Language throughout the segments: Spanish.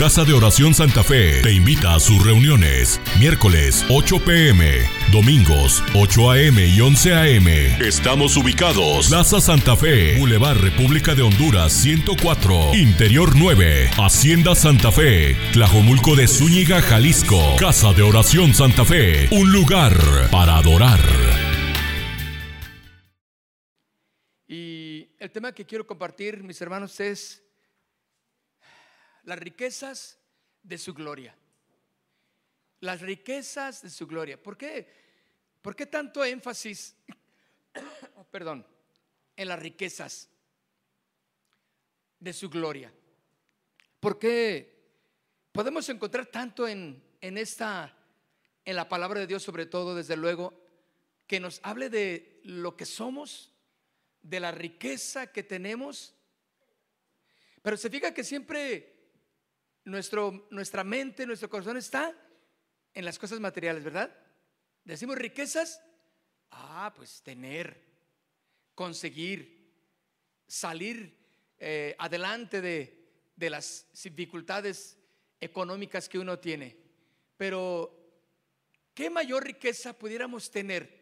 Casa de Oración Santa Fe te invita a sus reuniones. Miércoles 8 pm, domingos 8 am y 11 am. Estamos ubicados. Plaza Santa Fe, Boulevard República de Honduras 104, Interior 9, Hacienda Santa Fe, Tlajomulco de Zúñiga, Jalisco. Casa de Oración Santa Fe, un lugar para adorar. Y el tema que quiero compartir, mis hermanos, es las riquezas de su gloria. Las riquezas de su gloria. ¿Por qué? ¿Por qué tanto énfasis, perdón, en las riquezas de su gloria? ¿Por qué podemos encontrar tanto en, en esta, en la palabra de Dios, sobre todo, desde luego, que nos hable de lo que somos, de la riqueza que tenemos? Pero se fija que siempre nuestro, nuestra mente, nuestro corazón está en las cosas materiales, ¿verdad? Decimos riquezas, ah, pues tener, conseguir, salir eh, adelante de, de las dificultades económicas que uno tiene. Pero, ¿qué mayor riqueza pudiéramos tener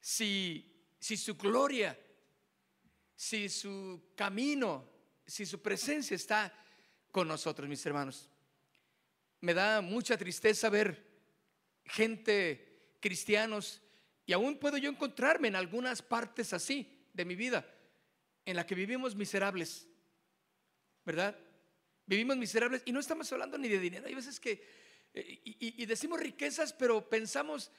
si, si su gloria, si su camino, si su presencia está con nosotros, mis hermanos. Me da mucha tristeza ver gente, cristianos, y aún puedo yo encontrarme en algunas partes así de mi vida, en la que vivimos miserables, ¿verdad? Vivimos miserables y no estamos hablando ni de dinero. Hay veces que, eh, y, decimos riquezas, pero pensamos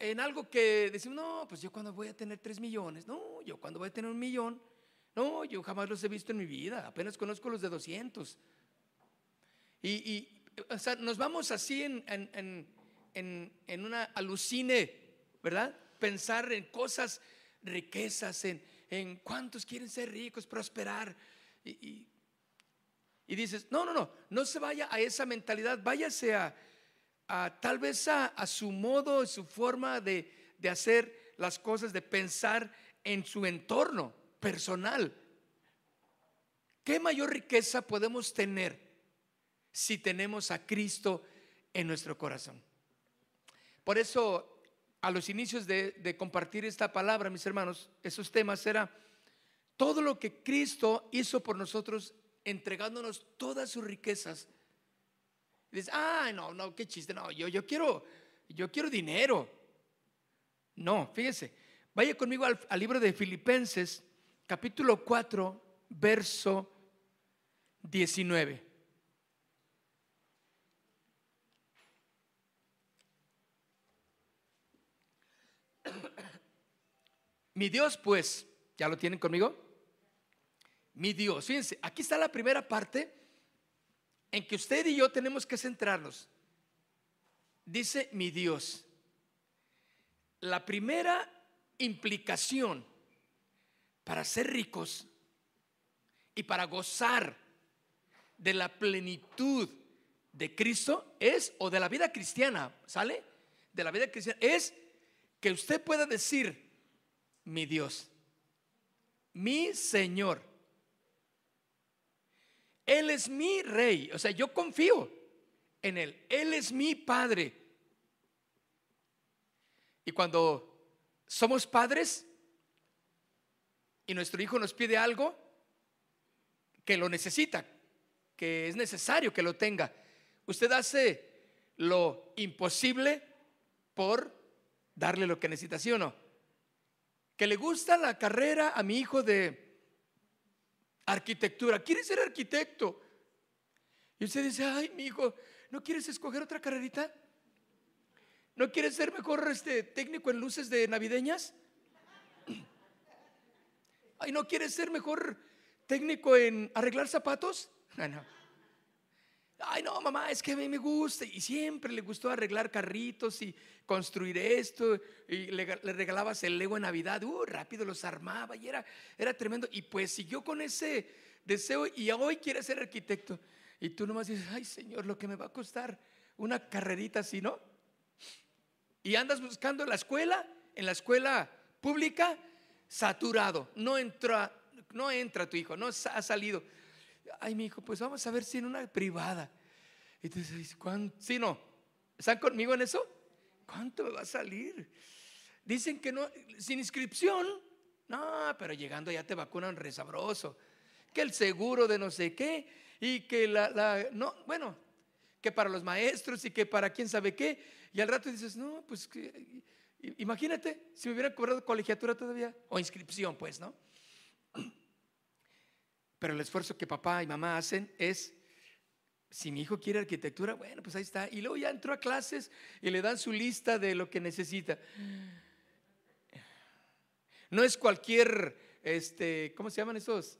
en algo que decimos, no, pues yo cuando voy a tener tres millones, no, yo cuando voy a tener un millón, no, yo jamás los he visto en mi vida, apenas conozco los de 200. Y, nos vamos así en, en, una alucine, ¿verdad? Pensar en cosas, riquezas, en, en cuántos quieren ser ricos, prosperar. Y, dices, no, no, no, no se vaya a esa mentalidad, váyase a, tal vez a, su modo, su forma de, de hacer las cosas, de pensar en su entorno personal. ¿Qué mayor riqueza podemos tener si tenemos a Cristo en nuestro corazón? Por eso, a los inicios de, compartir esta palabra, mis hermanos, esos temas era todo lo que Cristo hizo por nosotros, entregándonos todas sus riquezas. Y dices, ah, no, no, qué chiste, no, yo, yo quiero, yo quiero dinero. No, fíjese, vaya conmigo al libro de Filipenses, capítulo 4, verso 19. Mi Dios, pues, ¿ya lo tienen conmigo? Mi Dios, fíjense, aquí está la primera parte en que usted y yo tenemos que centrarnos. Dice mi Dios. La primera implicación para ser ricos y para gozar de la plenitud de Cristo es, o de la vida cristiana, ¿sale? De la vida cristiana, es que usted pueda decir, mi Dios, mi Señor, Él es mi rey, o sea, yo confío en Él, Él es mi Padre. Y cuando somos padres y nuestro hijo nos pide algo, que lo necesita, que es necesario que lo tenga. Usted hace lo imposible por darle lo que necesita, ¿sí o no? Que le gusta la carrera a mi hijo de arquitectura, quiere ser arquitecto. Y usted dice, ay, mi hijo, ¿no quieres escoger otra carrerita? ¿No quieres ser mejor este técnico en luces de navideñas? Ay, ¿no quieres ser mejor técnico en arreglar zapatos? Ay, no, mamá, es que a mí me gusta. Y siempre le gustó arreglar carritos y construir esto. Y le, regalabas el Lego en Navidad. Uh, rápido los armaba y era, era tremendo. Y pues siguió con ese deseo y hoy quiere ser arquitecto. Y tú nomás dices, ay, Señor, lo que me va a costar una carrerita así, ¿no? Y andas buscando la escuela, en la escuela pública, saturado. No entra, no entra tu hijo, no ha salido. ay, mi hijo, pues vamos a ver si en una privada. Y tú dices, ¿cuánto? Sí, no. ¿Están conmigo en eso? ¿Cuánto me va a salir? Dicen que no, sin inscripción. No, pero llegando ya te vacunan resabroso. Que el seguro de no sé qué. Y que la, la, no, bueno, que para los maestros y que para quién sabe qué. Y al rato dices, no, pues que, imagínate si me hubieran cobrado colegiatura todavía. O inscripción, pues, ¿no? Pero el esfuerzo que papá y mamá hacen es si mi hijo quiere arquitectura, bueno, pues ahí está. Y luego ya entró a clases y le dan su lista de lo que necesita. No es cualquier, este, ¿cómo se llaman esos?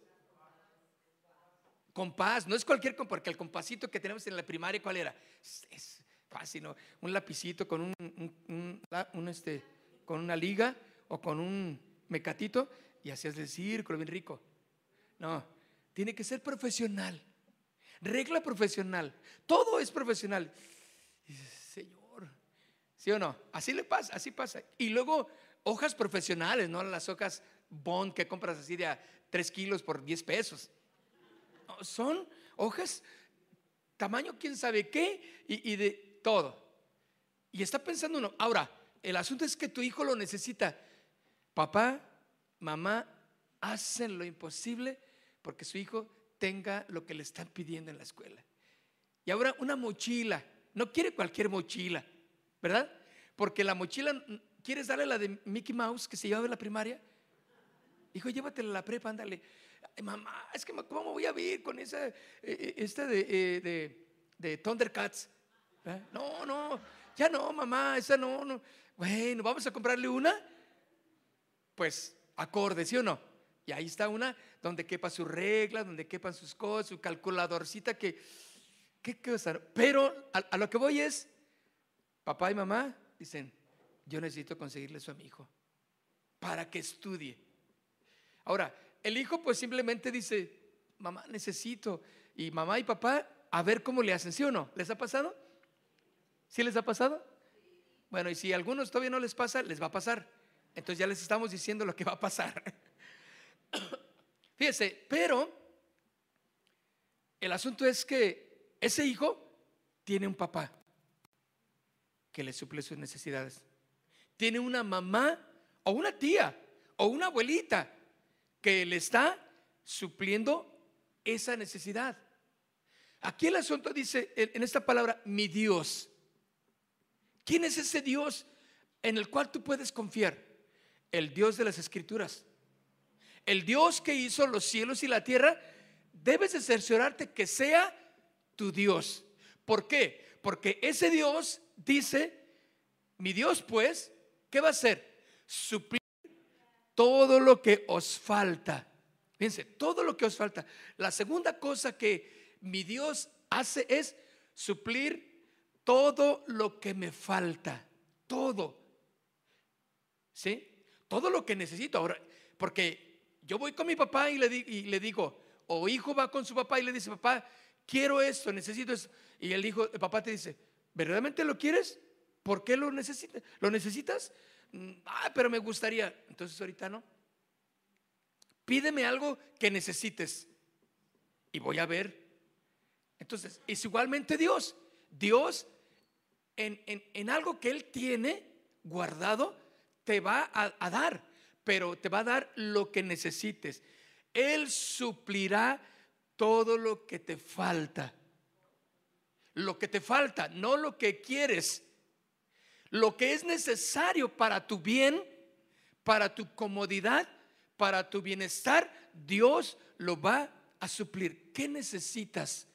Compás, no es cualquier compás, porque el compasito que tenemos en la primaria, ¿cuál era? Es, fácil, ¿no? Un lapicito con un, un, este, con una liga o con un mecatito y hacías el círculo bien rico. No, tiene que ser profesional regla profesional. Todo es profesional. Señor, ¿sí o no? Así le pasa, así pasa. Y luego hojas profesionales, no las hojas bond que compras así de a 3 kilos por 10 pesos. son hojas tamaño quién sabe qué y, y de todo. Y está pensando uno, ahora, el asunto es que tu hijo lo necesita. Papá, mamá, hacen lo imposible porque su hijo tenga lo que le están pidiendo en la escuela. Y ahora una mochila, no quiere cualquier mochila, ¿verdad? Porque la mochila, ¿quieres darle la de Mickey Mouse que se lleva de la primaria? Hijo, llévatela a la prepa, ándale. mamá, es que ¿cómo voy a vivir con esa, eh, eh, eh, de, de Thundercats? No, no, ya no, mamá, esa no, no. Bueno, vamos a comprarle una. Pues acorde, ¿sí o no? Y ahí está una donde quepa su regla, donde quepan sus cosas, su calculadorcita que, ¿qué cosa? Pero a, lo que voy es, papá y mamá dicen, yo necesito conseguirle eso a mi hijo para que estudie. Ahora, el hijo pues simplemente dice, mamá, necesito. Y mamá y papá, a ver cómo le hacen, ¿sí o no? ¿Les ha pasado? ¿Sí les ha pasado? Bueno, y si a algunos todavía no les pasa, les va a pasar. Entonces ya les estamos diciendo lo que va a pasar. Fíjese, pero el asunto es que ese hijo tiene un papá que le suple sus necesidades. Tiene una mamá o una tía o una abuelita que le está supliendo esa necesidad. Aquí el asunto dice en esta palabra, mi Dios. ¿Quién es ese Dios en el cual tú puedes confiar? El Dios de las Escrituras. El Dios que hizo los cielos y la tierra, debes de cerciorarte que sea tu Dios. ¿Por qué? Porque ese Dios dice, mi Dios pues, ¿qué va a hacer? Suplir todo lo que os falta. Fíjense, todo lo que os falta. La segunda cosa que mi Dios hace es suplir todo lo que me falta. Todo. ¿Sí? Todo lo que necesito. Ahora, porque yo voy con mi papá y le, y le digo, o hijo va con su papá y le dice, papá, quiero esto, necesito esto. Y el hijo, el papá te dice, ¿verdaderamente lo quieres? ¿Por qué lo necesitas? ¿Lo necesitas? Mm, ah, pero me gustaría. Entonces ahorita no. Pídeme algo que necesites y voy a ver. Entonces, es igualmente Dios. Dios en, en, algo que Él tiene guardado, te va a dar pero te va a dar lo que necesites. Él suplirá todo lo que te falta. Lo que te falta, no lo que quieres. Lo que es necesario para tu bien, para tu comodidad, para tu bienestar, Dios lo va a suplir. ¿Qué necesitas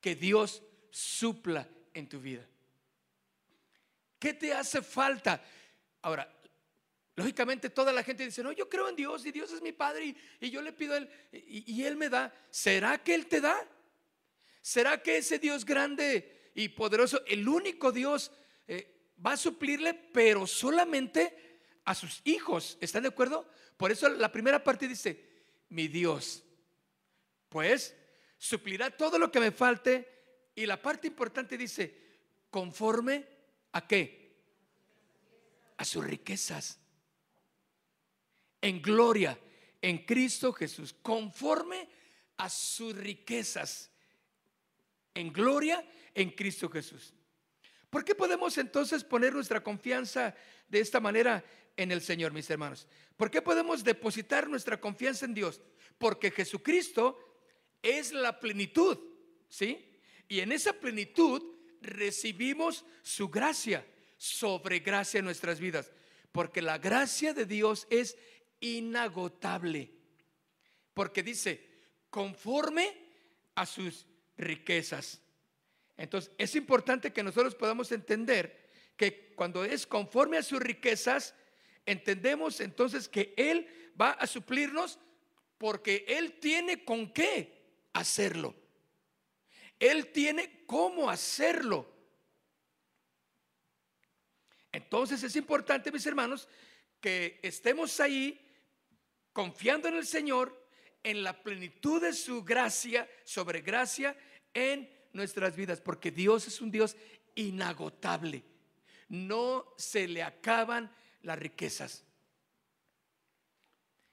que Dios supla en tu vida? ¿Qué te hace falta? Ahora, Lógicamente toda la gente dice, no, yo creo en Dios y Dios es mi Padre y, yo le pido a Él y, Él me da. ¿Será que Él te da? ¿Será que ese Dios grande y poderoso, el único Dios, eh, va a suplirle, pero solamente a sus hijos? ¿Están de acuerdo? Por eso la primera parte dice, mi Dios, pues suplirá todo lo que me falte. Y la parte importante dice, conforme a qué? A sus riquezas en gloria en Cristo Jesús, conforme a sus riquezas en gloria en Cristo Jesús. ¿Por qué podemos entonces poner nuestra confianza de esta manera en el Señor, mis hermanos? ¿Por qué podemos depositar nuestra confianza en Dios? Porque Jesucristo es la plenitud, ¿sí? Y en esa plenitud recibimos su gracia, sobre gracia en nuestras vidas, porque la gracia de Dios es inagotable. Porque dice, conforme a sus riquezas. Entonces, es importante que nosotros podamos entender que cuando es conforme a sus riquezas, entendemos entonces que Él va a suplirnos porque Él tiene con qué hacerlo. Él tiene cómo hacerlo. Entonces es importante, mis hermanos, que estemos ahí confiando en el Señor, en la plenitud de su gracia, sobre gracia en nuestras vidas, porque Dios es un Dios inagotable. No se le acaban las riquezas.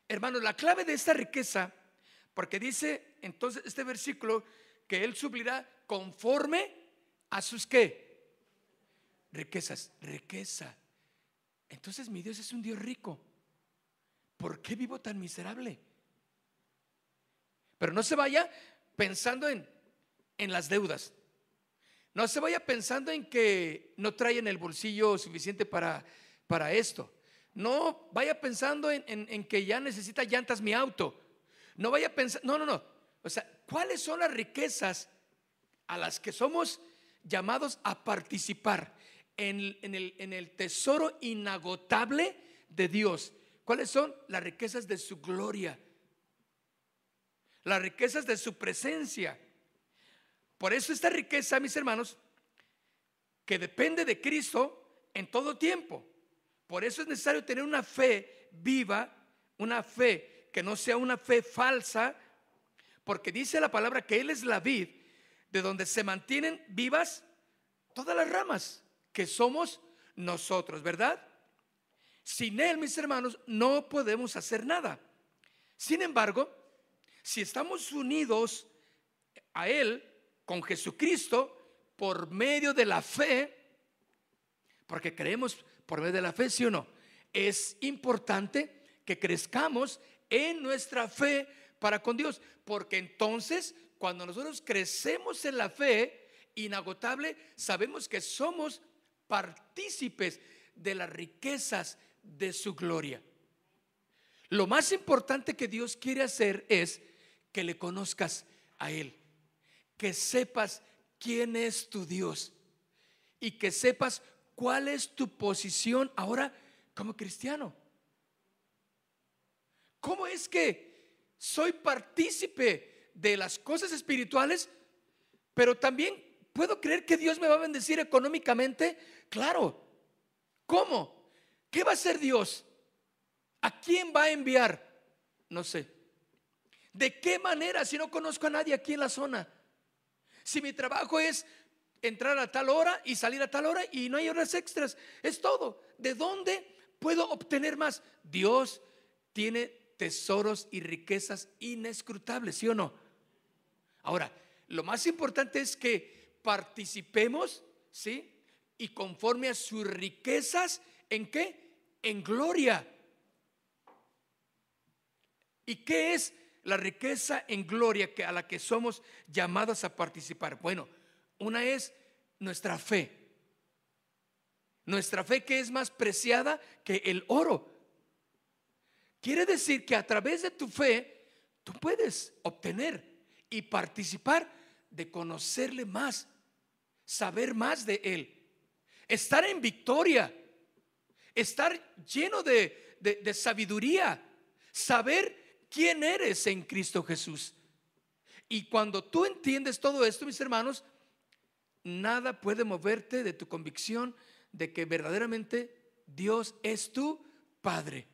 Hermanos, la clave de esta riqueza, porque dice entonces este versículo que Él suplirá conforme a sus qué? Riquezas, riqueza. Entonces mi Dios es un Dios rico. ¿Por qué vivo tan miserable? Pero no se vaya pensando en, en las deudas. No se vaya pensando en que no trae en el bolsillo suficiente para, para esto. No vaya pensando en, en, que ya necesita llantas mi auto. No vaya pensando, no, no, no. O sea, ¿cuáles son las riquezas a las que somos llamados a participar en, el tesoro inagotable de Dios? ¿Cuáles son las riquezas de su gloria? Las riquezas de su presencia. Por eso esta riqueza, mis hermanos, que depende de Cristo en todo tiempo. Por eso es necesario tener una fe viva, una fe que no sea una fe falsa, porque dice la palabra que Él es la vid, de donde se mantienen vivas todas las ramas, que somos nosotros, ¿verdad? Sin Él, mis hermanos, no podemos hacer nada. Sin embargo, si estamos unidos a Él, con Jesucristo, por medio de la fe, porque creemos por medio de la fe, ¿sí o no? Es importante que crezcamos en nuestra fe para con Dios, porque entonces cuando nosotros crecemos en la fe inagotable, sabemos que somos partícipes de las riquezas de su gloria. Lo más importante que Dios quiere hacer es que le conozcas a Él, que sepas quién es tu Dios y que sepas cuál es tu posición ahora como cristiano. ¿Cómo es que soy partícipe de las cosas espirituales, pero también puedo creer que Dios me va a bendecir económicamente? Claro. ¿Cómo? ¿Qué va a hacer Dios? ¿A quién va a enviar? No sé. ¿De qué manera si no conozco a nadie aquí en la zona? Si mi trabajo es entrar a tal hora y salir a tal hora y no hay horas extras, es todo. ¿De dónde puedo obtener más? Dios tiene tesoros y riquezas inescrutables, ¿sí o no? Ahora, lo más importante es que participemos, ¿sí? Y conforme a sus riquezas, ¿en qué? En gloria. ¿Y qué es la riqueza en gloria que a la que somos llamados a participar? Bueno, una es nuestra fe. Nuestra fe que es más preciada que el oro. Quiere decir que a través de tu fe tú puedes obtener y participar de conocerle más, saber más de Él, estar en victoria, estar lleno de, de, sabiduría, saber quién eres en Cristo Jesús. Y cuando tú entiendes todo esto, mis hermanos, nada puede moverte de tu convicción de que verdaderamente Dios es tu Padre.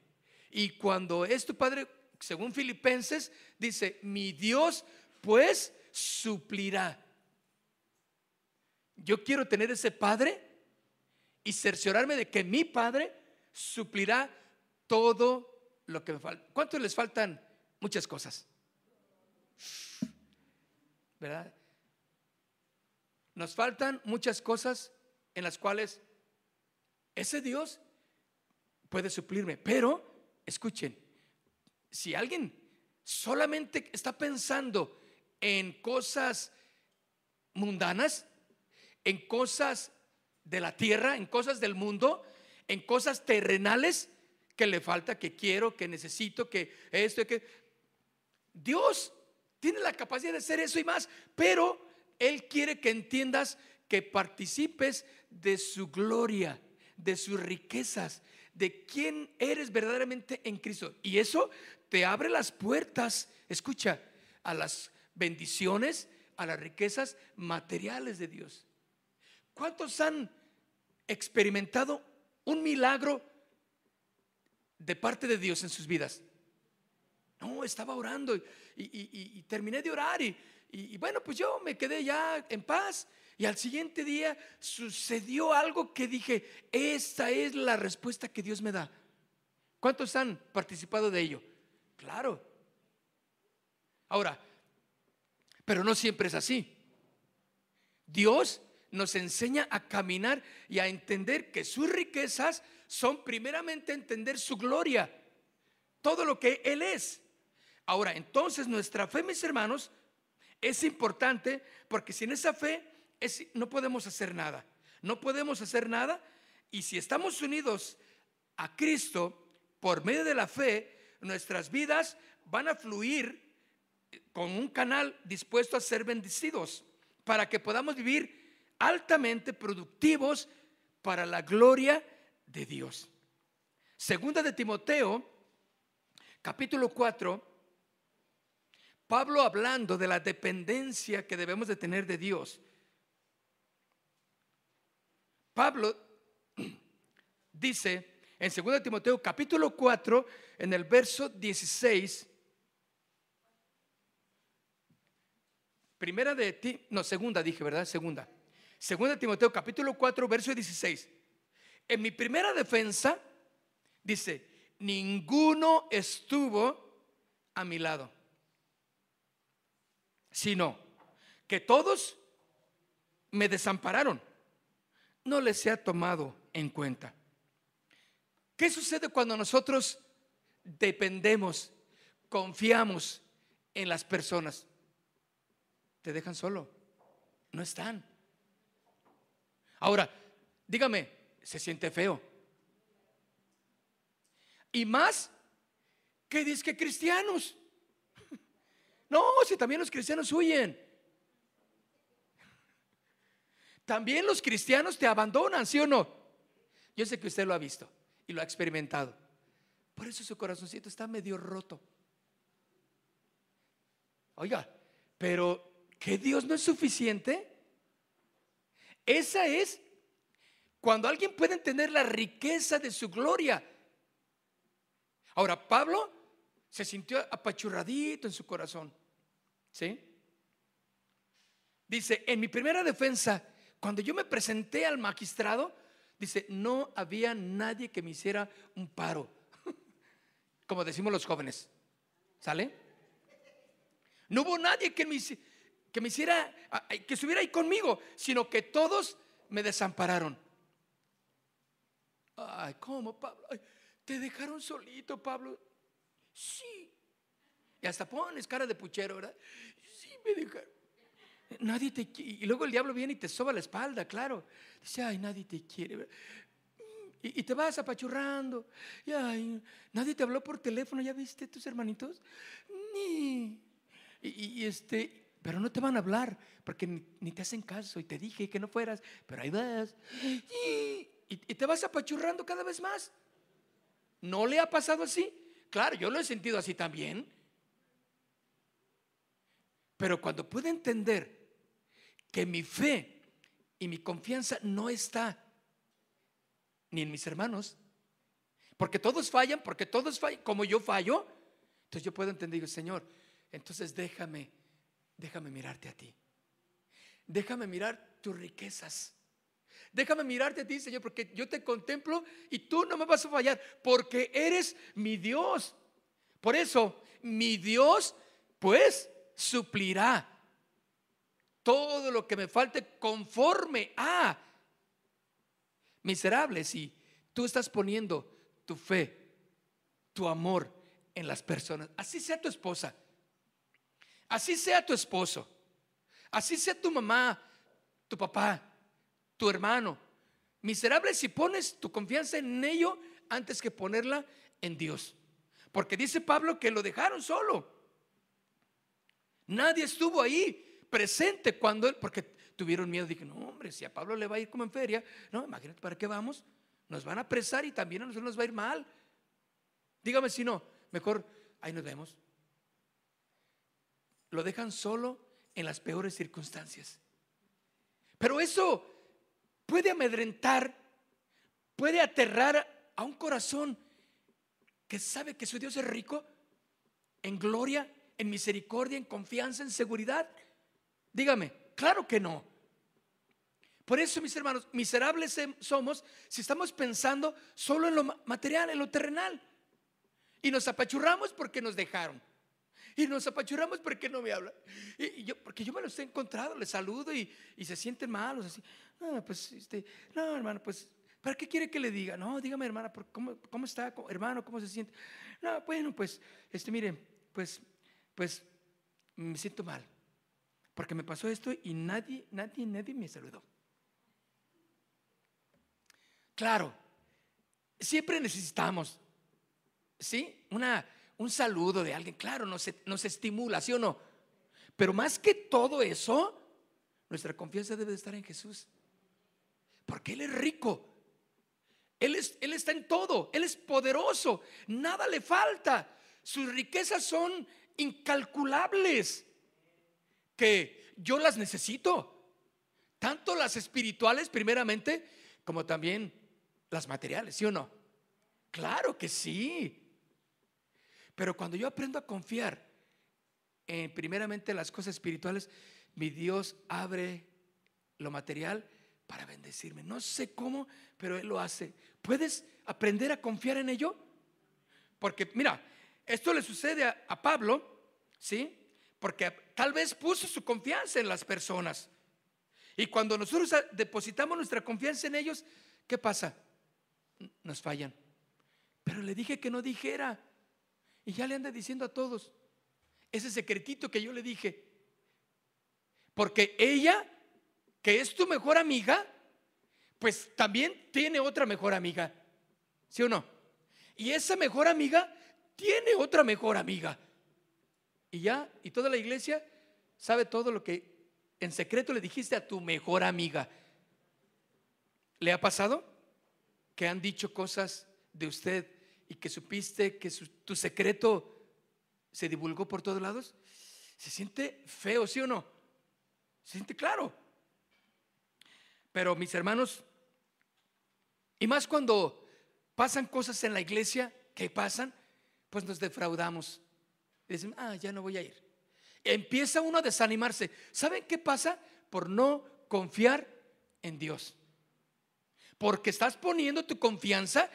Y cuando es tu Padre, según Filipenses, dice, mi Dios pues suplirá. Yo quiero tener ese Padre y cerciorarme de que mi Padre suplirá todo lo que me falta. ¿Cuántos les faltan? Muchas cosas. ¿verdad? Nos faltan muchas cosas en las cuales ese Dios puede suplirme. Pero, escuchen, si alguien solamente está pensando en cosas mundanas, en cosas de la tierra, en cosas del mundo, en cosas terrenales que le falta, que quiero, que necesito, que esto, que Dios tiene la capacidad de hacer eso y más, pero Él quiere que entiendas que participes de su gloria, de sus riquezas, de quién eres verdaderamente en Cristo. Y eso te abre las puertas, escucha, a las bendiciones, a las riquezas materiales de Dios. ¿Cuántos han experimentado un milagro de parte de Dios en sus vidas? No, estaba orando y, terminé de orar y, bueno, pues yo me quedé ya en paz y al siguiente día sucedió algo que dije, esta es la respuesta que Dios me da. ¿Cuántos han participado de ello? Claro. Ahora, pero no siempre es así. Dios nos enseña a caminar y a entender que sus riquezas son primeramente entender su gloria, todo lo que Él es. Ahora, entonces nuestra fe, mis hermanos, es importante porque sin esa fe no podemos hacer nada. No podemos hacer nada y si estamos unidos a Cristo por medio de la fe, nuestras vidas van a fluir con un canal dispuesto a ser bendecidos para que podamos vivir altamente productivos para la gloria de Dios. Segunda de Timoteo, capítulo 4, Pablo hablando de la dependencia que debemos de tener de Dios. Pablo dice en 2 Timoteo capítulo 4, en el verso 16, primera de ti, no, segunda dije, ¿verdad? Segunda. Segunda Timoteo capítulo 4, verso 16. En mi primera defensa dice, ninguno estuvo a mi lado, sino que todos me desampararon. No les ha tomado en cuenta. ¿Qué sucede cuando nosotros dependemos, confiamos en las personas? Te dejan solo, no están. Ahora, dígame, ¿se siente feo? Y más que dice que cristianos. No, si también los cristianos huyen. También los cristianos te abandonan, ¿sí o no? Yo sé que usted lo ha visto y lo ha experimentado. Por eso su corazoncito está medio roto. Oiga, pero ¿que Dios no es suficiente? Esa es cuando alguien puede entender la riqueza de su gloria. Ahora, Pablo se sintió apachurradito en su corazón. ¿Sí? Dice, en mi primera defensa, cuando yo me presenté al magistrado, dice, no había nadie que me hiciera un paro. Como decimos los jóvenes. ¿Sale? No hubo nadie que me, hiciera que estuviera ahí conmigo, sino que todos me desampararon. Ay, ¿cómo, Pablo? te dejaron solito, Pablo. Sí. Y hasta pones cara de puchero, ¿verdad? Sí, me dejaron. Nadie te. Y luego el diablo viene y te soba la espalda, claro. Dice, ay, nadie te quiere. Y, te vas apachurrando. Y, ay, nadie te habló por teléfono, ¿ya viste tus hermanitos? Ni. y, este, pero no te van a hablar porque ni, te hacen caso y te dije que no fueras, pero ahí vas. Y, y, te vas apachurrando cada vez más. ¿No le ha pasado así? Claro, yo lo he sentido así también. Pero cuando puedo entender que mi fe y mi confianza no está ni en mis hermanos, porque todos fallan, porque todos fallan, como yo fallo, entonces yo puedo entender, Señor, entonces déjame déjame mirarte a ti. Déjame mirar tus riquezas. Déjame mirarte a ti, Señor, porque yo te contemplo y tú no me vas a fallar, porque eres mi Dios. Por eso, mi Dios, pues, suplirá todo lo que me falte conforme a miserable si tú estás poniendo tu fe, tu amor en las personas. Así sea tu esposa, así sea tu esposo, así sea tu mamá, tu papá, tu hermano. Miserable si pones tu confianza en ello antes que ponerla en Dios. Porque dice Pablo que lo dejaron solo. Nadie estuvo ahí presente cuando él, porque tuvieron miedo. Dije, no, hombre, si a Pablo le va a ir como en feria, no, imagínate para qué vamos. Nos van a apresar y también a nosotros nos va a ir mal. Dígame si no, mejor ahí nos vemos. Lo dejan solo en las peores circunstancias. Pero eso puede amedrentar, puede aterrar a un corazón que sabe que su Dios es rico en gloria, en misericordia, en confianza, en seguridad. Dígame, claro que no. Por eso, mis hermanos, miserables somos si estamos pensando solo en lo material, en lo terrenal. Y nos apachurramos porque nos dejaron. Y nos apachurramos porque no me hablan. Y, yo, porque yo me los he encontrado, les saludo y, se sienten malos. Así, no, pues, este, no, hermano, pues, ¿para qué quiere que le diga? No, dígame, hermana, ¿cómo, cómo está, hermano? ¿Cómo se siente? No, bueno, pues, este, mire, pues, pues, me siento mal. Porque me pasó esto y nadie, nadie, nadie me saludó. Claro, siempre necesitamos, ¿sí? Una, un saludo de alguien, claro, nos, nos estimula, ¿sí o no? Pero más que todo eso, nuestra confianza debe estar en Jesús. Porque Él es rico. Él, es, él está en todo. Él es poderoso. Nada le falta. Sus riquezas son incalculables. Que yo las necesito. Tanto las espirituales primeramente como también las materiales, ¿sí o no? Claro que sí. Pero cuando yo aprendo a confiar en primeramente las cosas espirituales, mi Dios abre lo material para bendecirme. No sé cómo, pero Él lo hace. ¿Puedes aprender a confiar en ello? Porque mira, esto le sucede a, Pablo, ¿sí? Porque tal vez puso su confianza en las personas. Y cuando nosotros depositamos nuestra confianza en ellos, ¿qué pasa? Nos fallan. Pero le dije que no dijera. Y ya le anda diciendo a todos ese secretito que yo le dije. Porque ella, que es tu mejor amiga, pues también tiene otra mejor amiga. ¿Sí o no? Y esa mejor amiga tiene otra mejor amiga. Y ya, y toda la iglesia sabe todo lo que en secreto le dijiste a tu mejor amiga. ¿Le ha pasado que han dicho cosas de usted y que supiste que tu secreto se divulgó por todos lados, se siente feo, ¿sí o no? Se siente claro. Pero mis hermanos, y más cuando pasan cosas en la iglesia, ¿qué pasan? Pues nos defraudamos. Decimos, ah, ya no voy a ir. Empieza uno a desanimarse. ¿Saben qué pasa? Por no confiar en Dios. Porque estás poniendo tu confianza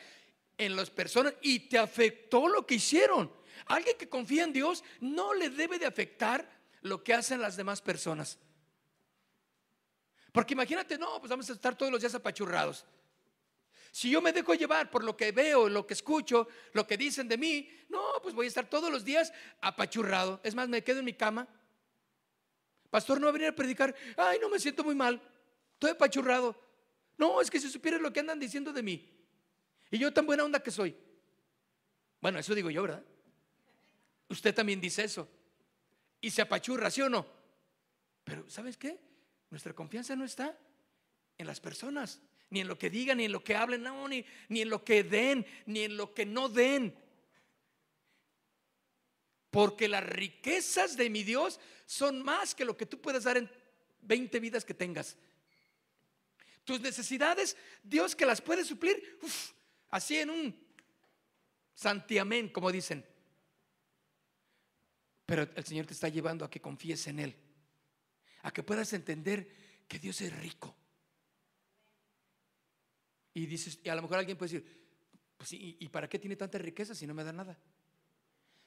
en las personas y te afectó lo que hicieron. Alguien que confía en Dios no le debe de afectar lo que hacen las demás personas. Porque imagínate, no, pues vamos a estar todos los días apachurrados. Si yo me dejo llevar por lo que veo, lo que escucho, lo que dicen de mí, no, pues voy a estar todos los días apachurrado. Es más, me quedo en mi cama. Pastor, no va a venir a predicar. Ay, no me siento muy mal. Estoy apachurrado. No, es que si supieras lo que andan diciendo de mí. Y yo tan buena onda que soy. Bueno, eso digo yo, ¿verdad? Usted también dice eso. Y se apachurra, ¿sí o no? Pero ¿sabes qué? Nuestra confianza no está en las personas, ni en lo que digan, ni en lo que hablen, no, ni, ni en lo que den, ni en lo que no den. Porque las riquezas de mi Dios son más que lo que tú puedes dar en 20 vidas que tengas. Tus necesidades, Dios que las puede suplir, así en un santiamén, como dicen. Pero el Señor te está llevando a que confíes en Él, a que puedas entender que Dios es rico. Y dices, y a lo mejor alguien puede decir, pues, ¿y, ¿y para qué tiene tanta riqueza si no me da nada?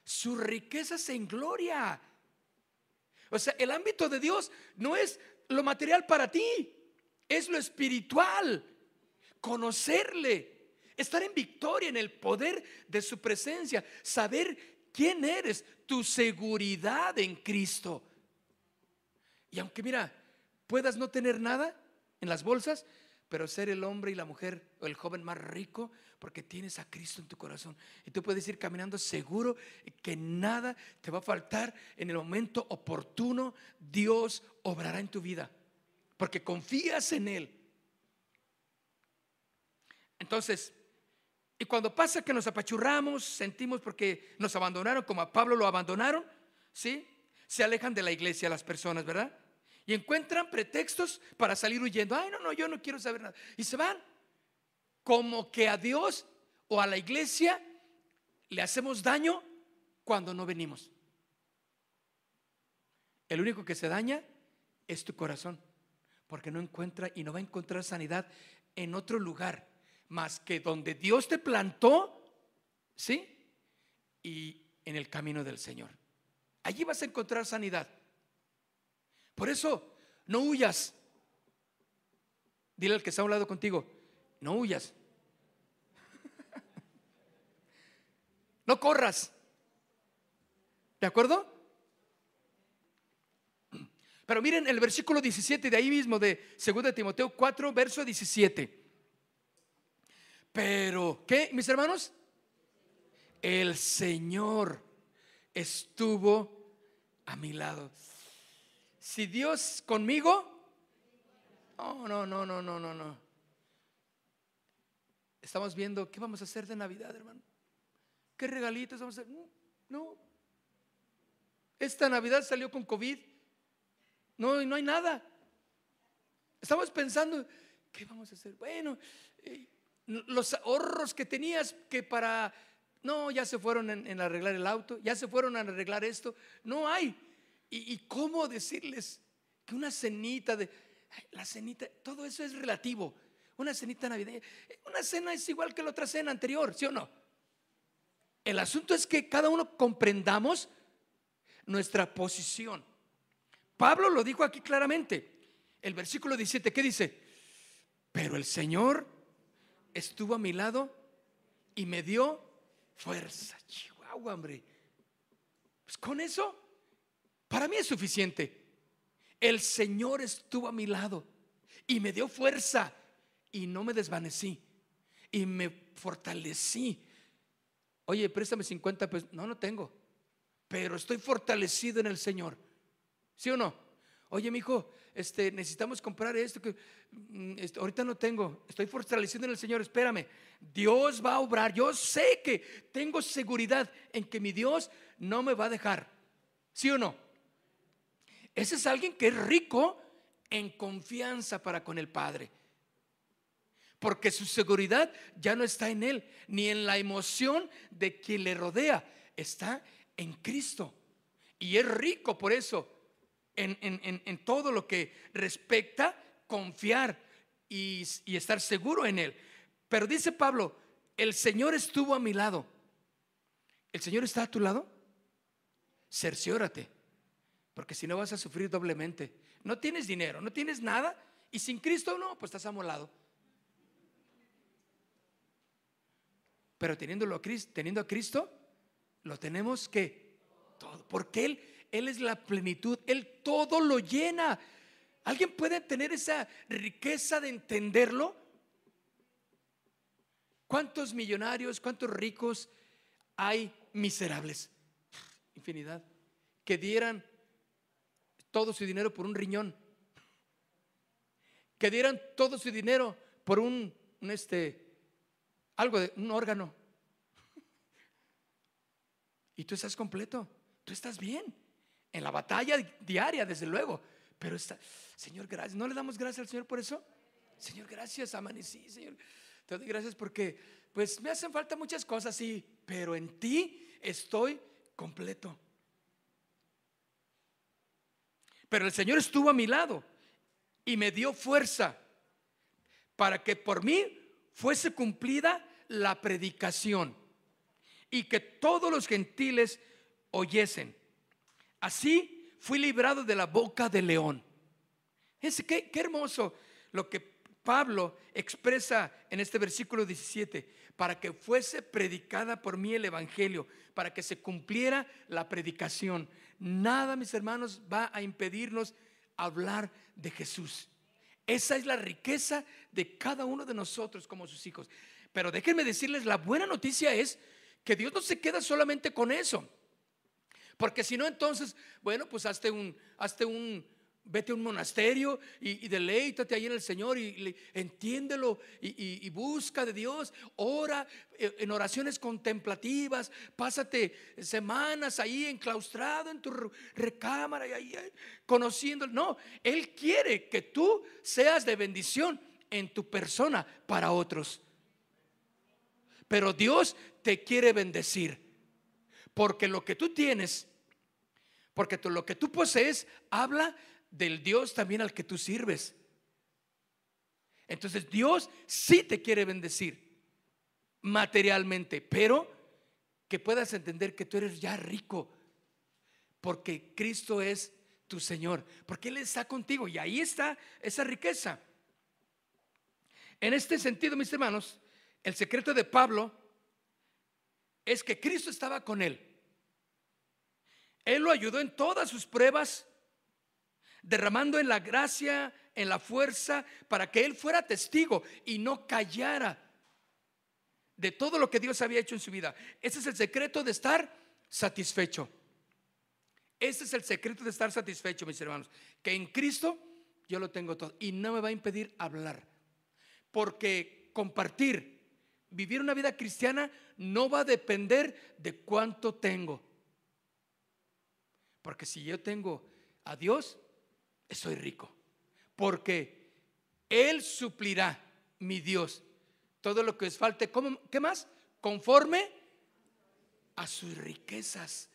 Su riqueza se engloria. O sea, el ámbito de Dios no es lo material para ti, es lo espiritual. Conocerle, estar en victoria, en el poder de su presencia, saber quién eres, tu seguridad en Cristo. Y aunque mira, puedas no tener nada en las bolsas, pero ser el hombre y la mujer o el joven más rico porque tienes a Cristo en tu corazón. Y tú puedes ir caminando seguro que nada te va a faltar en el momento oportuno. Dios obrará en tu vida porque confías en Él. Entonces, y cuando pasa que nos apachurramos, sentimos porque nos abandonaron, como a Pablo lo abandonaron, ¿sí? Se alejan de la iglesia las personas, ¿verdad? Y encuentran pretextos para salir huyendo. Ay, no, no, yo no quiero saber nada. Y se van. Como que a Dios o a la iglesia le hacemos daño cuando no venimos. El único que se daña es tu corazón, porque no encuentra y no va a encontrar sanidad en otro lugar más que donde Dios te plantó, ¿sí? Y en el camino del Señor. Allí vas a encontrar sanidad. Por eso, no huyas. Dile al que está a un lado contigo, no huyas. No corras. ¿De acuerdo? Pero miren el versículo 17 de ahí mismo de 2 de Timoteo 4, verso 17. Pero, ¿qué, mis hermanos? El Señor estuvo a mi lado. Si Dios conmigo, no, no, no, no, no, no, no. Estamos viendo qué vamos a hacer de Navidad, hermano. ¿Qué regalitos vamos a hacer? No. Esta Navidad salió con COVID. No, no hay nada. Estamos pensando, ¿qué vamos a hacer? Bueno, eh, los ahorros que tenías que para, no, ya se fueron en, arreglar el auto, ya se fueron a arreglar esto, no hay. ¿Y, cómo decirles que una cenita de, la cenita, todo eso es relativo. Una cenita navideña, una cena es igual que la otra cena anterior, ¿sí o no? El asunto es que cada uno comprendamos nuestra posición. Pablo lo dijo aquí claramente. El versículo 17, ¿qué dice? Pero el Señor estuvo a mi lado y me dio fuerza. Chihuahua, hombre. Pues con eso, para mí es suficiente. El Señor estuvo a mi lado y me dio fuerza y no me desvanecí y me fortalecí. Oye, préstame 50 pues No, no tengo. Pero estoy fortalecido en el Señor. ¿Sí o no? Oye, mi hijo, este, necesitamos comprar esto que mm, este, ahorita no tengo, estoy fortaleciendo en el Señor, espérame, Dios va a obrar, yo sé que tengo seguridad en que mi Dios no me va a dejar, ¿sí o no? Ese es alguien que es rico en confianza para con el Padre. Porque su seguridad ya no está en él, ni en la emoción de quien le rodea, está en Cristo. Y es rico por eso en, todo lo que respecta confiar y, y estar seguro en Él. Pero dice Pablo, el Señor estuvo a mi lado. ¿El Señor está a tu lado? Cerciórate, porque si no vas a sufrir doblemente. No tienes dinero, no tienes nada, y sin Cristo no, pues estás amolado. Pero teniéndolo Cristo, teniendo a Cristo, lo tenemos que todo, porque Él él es la plenitud, Él todo lo llena. ¿Alguien puede tener esa riqueza de entenderlo? ¿Cuántos millonarios, cuántos ricos hay miserables? Infinidad. Que dieran todo su dinero por un riñón. Que dieran todo su dinero por un, este, algo de un órgano. Y tú estás completo, tú estás bien en la batalla diaria, desde luego. Pero está, Señor, gracias. ¿No le damos gracias al Señor por eso? Señor, gracias, amanecí, Señor. Te doy gracias porque, pues, me hacen falta muchas cosas, sí, pero en ti estoy completo. Pero el Señor estuvo a mi lado y me dio fuerza para que por mí fuese cumplida la predicación y que todos los gentiles oyesen. Así fui librado de la boca del león. Qué hermoso lo que Pablo expresa en este versículo 17, para que fuese predicada por mí el Evangelio, para que se cumpliera la predicación. Nada, mis hermanos, va a impedirnos hablar de Jesús. Esa es la riqueza de cada uno de nosotros como sus hijos. Pero déjenme decirles, la buena noticia es que Dios no se queda solamente con eso. Porque si no, entonces, bueno, pues hazte un, hazte un, vete a un monasterio y, deleítate ahí en el Señor y, entiéndelo y, busca de Dios, ora eh, en oraciones contemplativas, pásate semanas ahí enclaustrado en tu recámara y conociendo. No, Él quiere que tú seas de bendición en tu persona para otros. Pero Dios te quiere bendecir. Porque lo que tú tienes, porque lo que tú posees, habla del Dios también al que tú sirves. Entonces Dios sí te quiere bendecir materialmente, pero que puedas entender que tú eres ya rico, porque Cristo es tu Señor, porque Él está contigo y ahí está esa riqueza. En este sentido, mis hermanos, el secreto de Pablo es que Cristo estaba con él. Él lo ayudó en todas sus pruebas, derramando en la gracia, en la fuerza, para que él fuera testigo y no callara de todo lo que Dios había hecho en su vida. Ese es el secreto de estar satisfecho. Ese es el secreto de estar satisfecho, mis hermanos. Que en Cristo yo lo tengo todo y no me va a impedir hablar. Porque compartir vivir una vida cristiana no va a depender de cuánto tengo. Porque si yo tengo a Dios, estoy rico. Porque Él suplirá, mi Dios, todo lo que os falte. ¿Qué más? Conforme a sus riquezas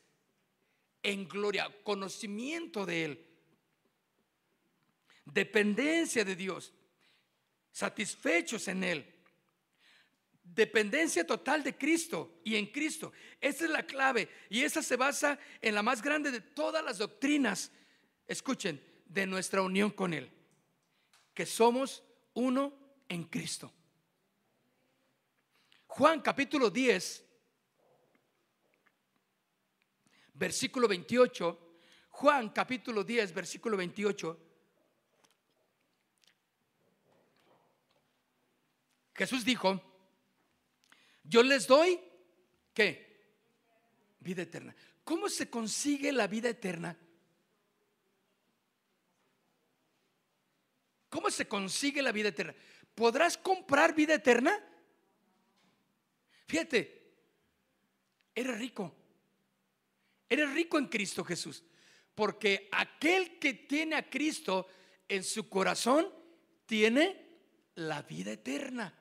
en gloria, conocimiento de Él, dependencia de Dios, satisfechos en Él. Dependencia total de Cristo y en Cristo. Esa es la clave y esa se basa en la más grande de todas las doctrinas, escuchen, de nuestra unión con Él, que somos uno en Cristo. Juan capítulo 10, versículo 28, Juan capítulo 10, versículo 28. Jesús dijo, yo les doy, ¿qué? Vida eterna. ¿Cómo se consigue la vida eterna? ¿Cómo se consigue la vida eterna? ¿Podrás comprar vida eterna? Fíjate, eres rico. Eres rico en Cristo Jesús. Porque aquel que tiene a Cristo en su corazón tiene la vida eterna.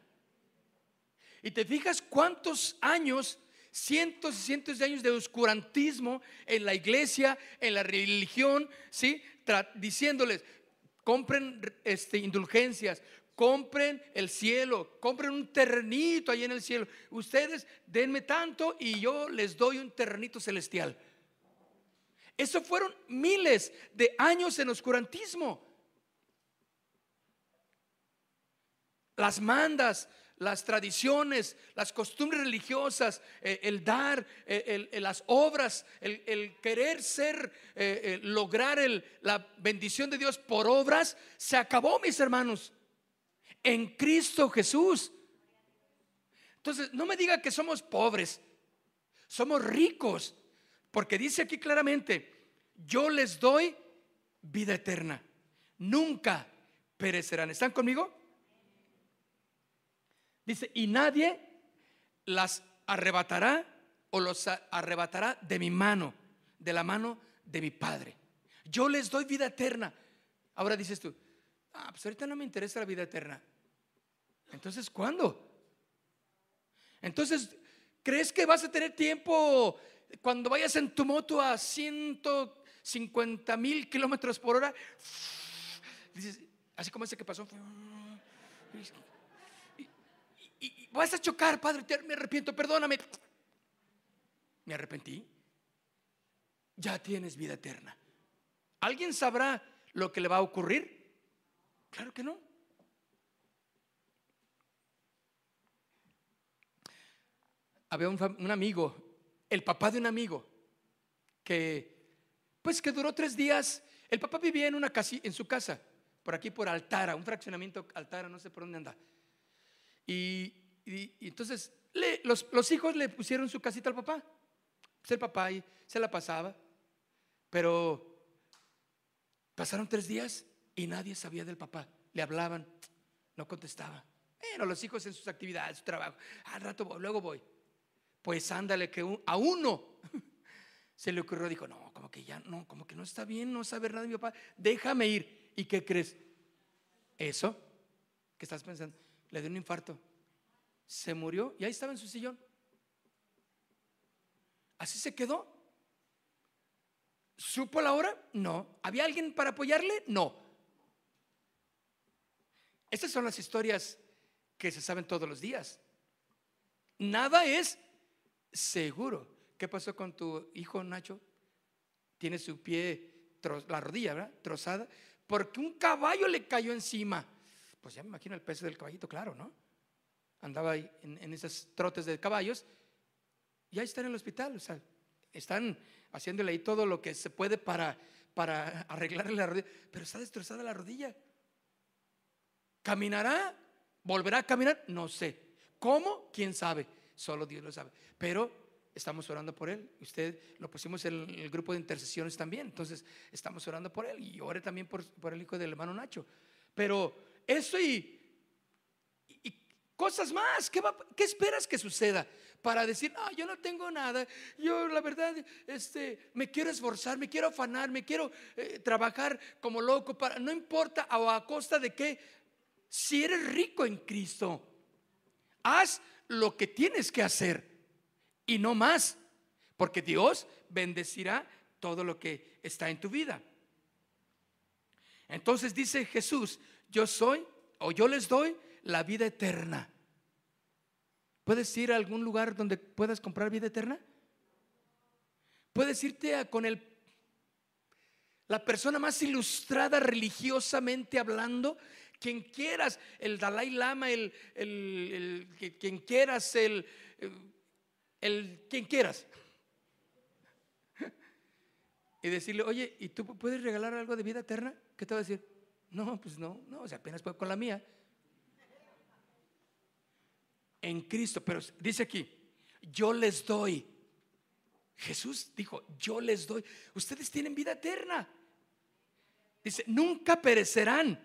Y te fijas cuántos años, cientos y cientos de años de oscurantismo en la iglesia, en la religión, ¿sí? diciéndoles, compren este, indulgencias, compren el cielo, compren un terrenito ahí en el cielo. Ustedes denme tanto y yo les doy un terrenito celestial. Eso fueron miles de años en oscurantismo. Las mandas, las tradiciones, las costumbres religiosas, eh, el dar, eh, las obras, el, querer ser, eh, lograr la bendición de Dios por obras, se acabó, mis hermanos, en Cristo Jesús. Entonces, no me diga que somos pobres, somos ricos, porque dice aquí claramente, yo les doy vida eterna, nunca perecerán. ¿Están conmigo? Dice, y nadie las arrebatará o los arrebatará de mi mano, de la mano de mi Padre. Yo les doy vida eterna. Ahora dices tú, ah, pues ahorita no me interesa la vida eterna. Entonces, ¿cuándo? Entonces, ¿crees que vas a tener tiempo cuando vayas en tu moto a 150 mil kilómetros por hora? Dices, así como ese que pasó vas a chocar, Padre, me arrepiento, perdóname. Me arrepentí. Ya tienes vida eterna. ¿Alguien sabrá lo que le va a ocurrir? Claro que no. Había un, amigo, el papá de un amigo, que pues que duró tres días. El papá vivía en una casa, en su casa, por aquí por Altara, un fraccionamiento Altara, no sé por dónde anda. Y, entonces los, hijos le pusieron su casita al papá. Pues el papá ahí se la pasaba. Pero pasaron tres días y nadie sabía del papá. Le hablaban, no contestaba. Bueno, los hijos en sus actividades, su trabajo. Al rato luego voy. Pues ándale, que a uno se le ocurrió, dijo, no, como que ya no, como que no está bien, no saber nada de mi papá, déjame ir. ¿Y qué crees? Eso, ¿qué estás pensando? Le dio un infarto. Se murió y ahí estaba en su sillón. Así se quedó. ¿Supo la hora? No. ¿Había alguien para apoyarle? No. Estas son las historias que se saben todos los días. Nada es seguro. ¿Qué pasó con tu hijo Nacho? Tiene su pie, la rodilla, ¿verdad? Trozada, porque un caballo le cayó encima. Pues ya me imagino el peso del caballito, claro, ¿no? Andaba ahí en, en esos trotes de caballos y ahí está en el hospital. O sea, están haciéndole ahí todo lo que se puede para, para arreglarle la rodilla, pero está destrozada la rodilla. ¿Caminará? ¿Volverá a caminar? No sé. ¿Cómo? ¿Quién sabe? Solo Dios lo sabe. Pero estamos orando por él. Usted lo pusimos en el, grupo de intercesiones también. Entonces estamos orando por él y ore también por, el hijo del hermano Nacho. Pero eso y, cosas más. ¿Qué, ¿Qué esperas que suceda? para decir, ah, yo no tengo nada, yo la verdad, este, me quiero esforzar, me quiero afanar, me quiero eh, trabajar como loco, para, no importa o a costa de qué, si eres rico en Cristo, haz lo que tienes que hacer y no más, porque Dios bendecirá todo lo que está en tu vida. Entonces dice Jesús, yo soy o yo les doy la vida eterna. ¿Puedes ir a algún lugar donde puedas comprar vida eterna? Puedes irte con el, la persona más ilustrada religiosamente hablando, quien quieras, el Dalai Lama, el, quien quieras, el, el quien quieras. Y decirle, oye, ¿y tú puedes regalar algo de vida eterna? ¿Qué te va a decir? No, pues no, no, o sea, apenas puedo con la mía en Cristo. Pero dice aquí, yo les doy. Jesús dijo, yo les doy. Ustedes tienen vida eterna. Dice, nunca perecerán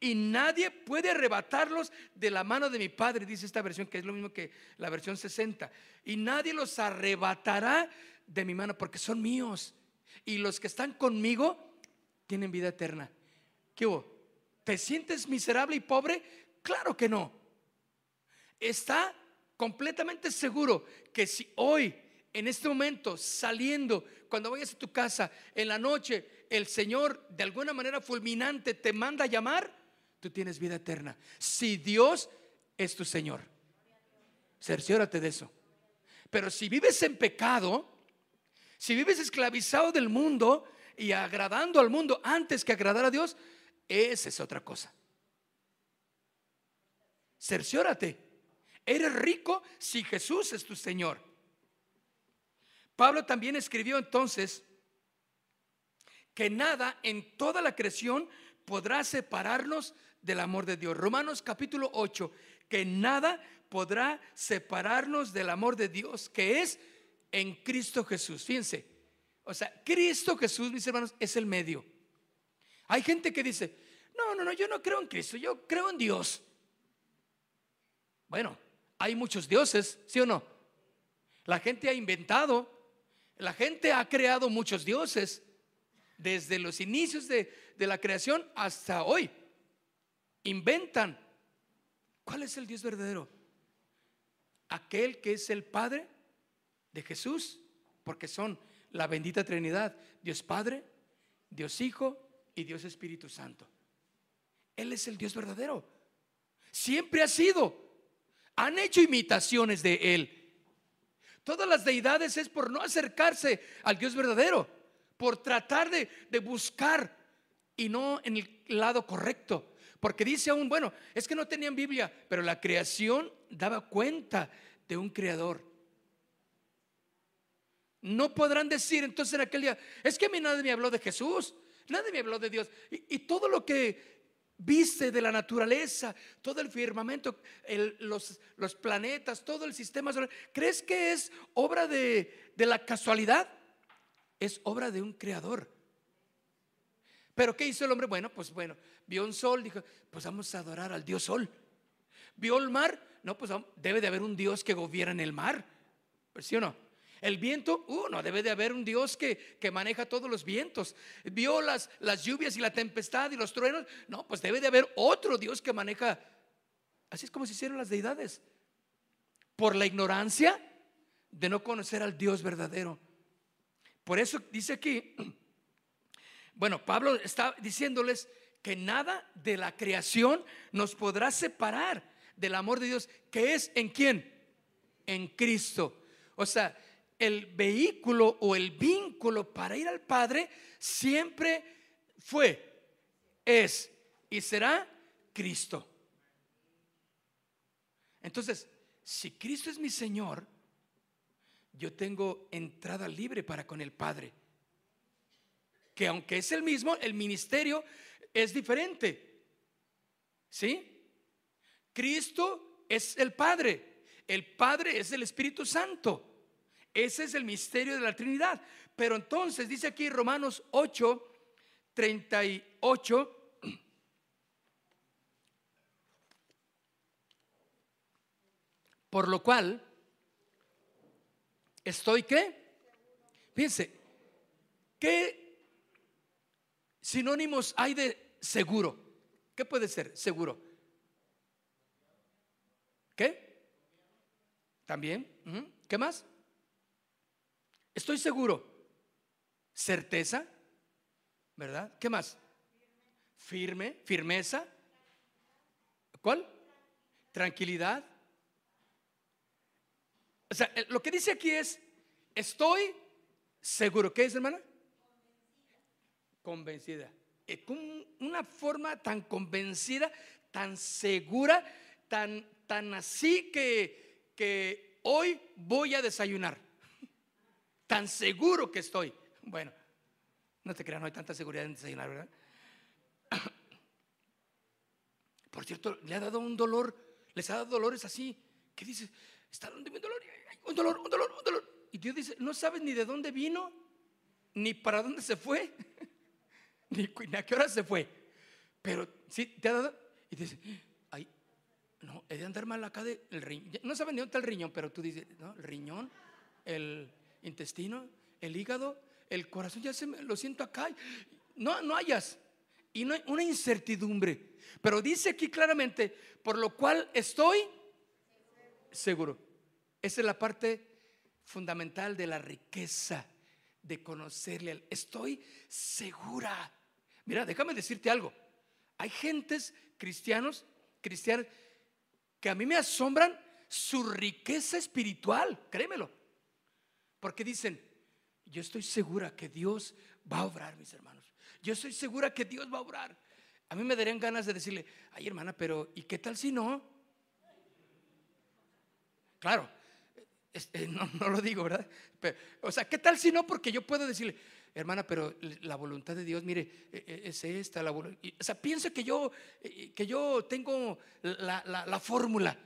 y nadie puede arrebatarlos de la mano de mi Padre, dice esta versión, que es lo mismo que la versión 60. Y nadie los arrebatará de mi mano porque son míos. Y los que están conmigo tienen vida eterna. ¿Qué hubo? ¿Te sientes miserable y pobre? Claro que no está completamente seguro que si hoy, en este momento, saliendo, cuando vayas a tu casa, en la noche, el Señor de alguna manera fulminante te manda a llamar, tú tienes vida eterna. Si Dios es tu Señor, cerciórate de eso. Pero si vives en pecado, si vives esclavizado del mundo y agradando al mundo antes que agradar a Dios, esa es otra cosa. Cerciórate Eres rico si Jesús es tu Señor. Pablo también escribió entonces que nada en toda la creación podrá separarnos del amor de Dios. Romanos capítulo 8, que nada podrá separarnos del amor de Dios, que es en Cristo Jesús. Fíjense, o sea, Cristo Jesús, mis hermanos, es el medio. Hay gente que dice, no, no, no, yo no creo en Cristo, yo creo en Dios. Bueno, hay muchos dioses, ¿sí o no? La gente ha inventado, la gente ha creado muchos dioses desde los inicios de, la creación hasta hoy. Inventan. ¿Cuál es el Dios verdadero? Aquel que es el Padre de Jesús, porque son la bendita Trinidad, Dios Padre, Dios Hijo y Dios Espíritu Santo. Él es el Dios verdadero. Siempre ha sido han hecho imitaciones de Él. Todas las deidades es por no acercarse al Dios verdadero, por tratar de, buscar y no en el lado correcto, Porque dice aún, bueno, es que no tenían Biblia, pero la creación daba cuenta de un creador. No podrán decir entonces en aquel día, es que a mí nadie me habló de Jesús, nadie me habló de Dios. Y, todo lo que viste de la naturaleza, todo el firmamento, los, los, planetas, todo el sistema solar, ¿crees que es obra de, de la casualidad? Es obra de un creador. Pero ¿qué hizo el hombre? Bueno, pues bueno, vio un sol, dijo, pues vamos a adorar al Dios sol. Vio el mar, no, pues debe de haber un Dios que gobierna en el mar. Pues sí o no. El viento, uh, no, debe de haber un Dios que, que maneja todos los vientos. Vio las, las lluvias y la tempestad y los truenos, no, pues debe de haber otro Dios que maneja. Así es como se hicieron las deidades. Por la ignorancia de no conocer al Dios verdadero. Por eso dice aquí, bueno, Pablo está diciéndoles que nada de la creación nos podrá separar del amor de Dios, que es en quién? En Cristo. O sea, el vehículo o el vínculo para ir al Padre siempre fue, es y será Cristo. Entonces, si Cristo es mi Señor, yo tengo entrada libre para con el Padre. Que aunque es el mismo, el ministerio es diferente. ¿Sí? Cristo es el Padre. El Padre es el Espíritu Santo. Ese es el misterio de la Trinidad. Pero entonces dice aquí Romanos 8, 38. Por lo cual, estoy qué? Fíjense, ¿qué sinónimos hay de seguro? ¿Qué puede ser seguro? ¿Qué? También. ¿Qué más? Estoy seguro. Certeza, ¿verdad? ¿Qué más? Firme, firmeza. ¿Cuál? Tranquilidad. O sea, lo que dice aquí es, estoy seguro. ¿Qué es, hermana? Convencida. Eh, con una forma tan convencida, tan segura, tan, tan así que, que hoy voy a desayunar tan seguro que estoy. Bueno, no te creas, no hay tanta seguridad en desayunar, ¿verdad? Por cierto, le ha dado un dolor, les ha dado dolores así. ¿Qué dice? Está dando un dolor, un dolor, un dolor, un dolor. Y Dios dice, no sabes ni de dónde vino, ni para dónde se fue, ni a qué hora se fue. Pero sí, te ha dado. Y dice, ay, no, he de andar mal acá de el riñón. No saben ni dónde está el riñón, pero tú dices, no, el riñón, el intestino, el hígado, el corazón, ya se me, lo siento acá. No, no hayas. Y no hay una incertidumbre. Pero dice aquí claramente, por lo cual estoy seguro. Esa es la parte fundamental de la riqueza de conocerle. Estoy segura. Mira, déjame decirte algo. Hay gentes cristianos, cristianos, que a mí me asombran su riqueza espiritual, créemelo. Porque dicen, yo estoy segura que Dios va a obrar, mis hermanos. Yo estoy segura que Dios va a obrar. A mí me darían ganas de decirle, ay hermana, pero ¿y qué tal si no? Claro, este, no, lo digo, ¿verdad? o sea, ¿qué tal si no? Porque yo puedo decirle, hermana, pero la voluntad de Dios, mire, e, e, es esta, la voluntad. O sea, pienso que yo, que yo tengo la fórmula.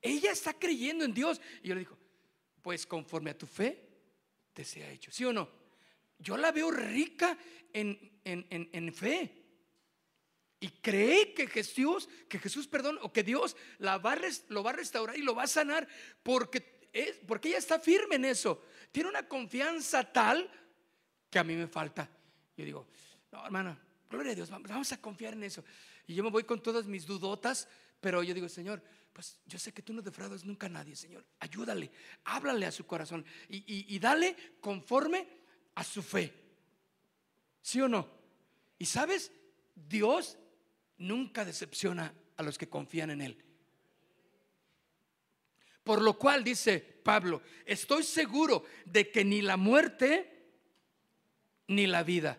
Ella está creyendo en Dios. Y yo le digo, pues conforme a tu fe te sea hecho. ¿Sí o no? Yo la veo rica en, en, fe. Y cree que Jesús, que Jesús, perdón, o que Dios la va lo va a restaurar y lo va a sanar porque, es, porque ella está firme en eso. Tiene una confianza tal que a mí me falta. Yo digo, no, hermana, gloria a Dios, vamos a confiar en eso. Y yo me voy con todas mis dudotas, pero yo digo, Señor, pues yo sé que tú no defraudas nunca a nadie, Señor. Ayúdale, háblale a su corazón y, dale conforme a su fe. ¿Sí o no? Y sabes, Dios nunca decepciona a los que confían en Él. Por lo cual dice Pablo, estoy seguro de que ni la muerte ni la vida,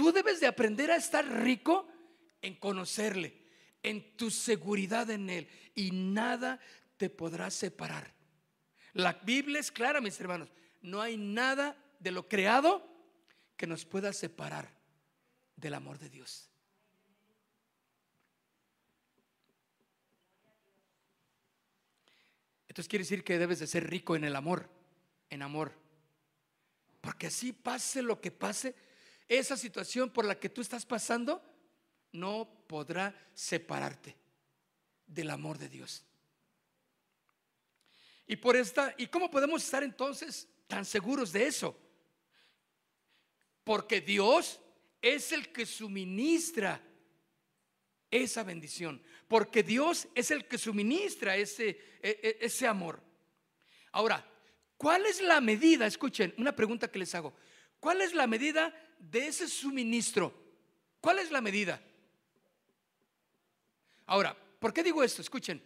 Tú debes de aprender a estar rico en conocerle, en tu seguridad en Él, y nada te podrá separar. La Biblia es clara, mis hermanos, no hay nada de lo creado que nos pueda separar del amor de Dios. Entonces quiere decir que debes de ser rico en el amor, en amor. Porque así pase lo que pase, esa situación por la que tú estás pasando no podrá separarte del amor de Dios. Y por esta, ¿y cómo podemos estar entonces tan seguros de eso? Porque Dios es el que suministra esa bendición. Porque Dios es el que suministra ese, e, e, ese amor. Ahora, ¿cuál es la medida? Escuchen, una pregunta que les hago. ¿Cuál es la medida de ese suministro? ¿Cuál es la medida? Ahora, ¿por qué digo esto? Escuchen.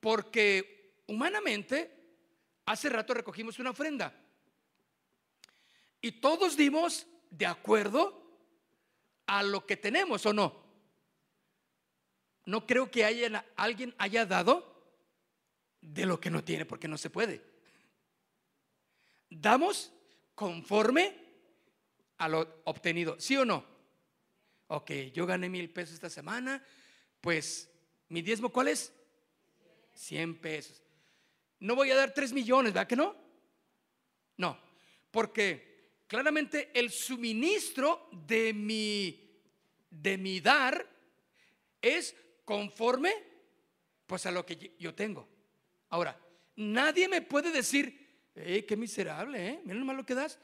Porque humanamente, hace rato recogimos una ofrenda. Y todos dimos de acuerdo a lo que tenemos o no. No creo que haya, alguien haya dado de lo que no tiene, porque no se puede. Damos conforme a lo obtenido, ¿sí o no? Ok, yo gané mil pesos esta semana, pues mi diezmo, ¿cuál es? 100 pesos. No voy a dar 3 millones, ¿verdad que no? No, porque claramente el suministro de mi, de mi dar es conforme pues a lo que yo tengo. Ahora, nadie me puede decir, eh, qué miserable, ¿eh? Mira lo malo que das.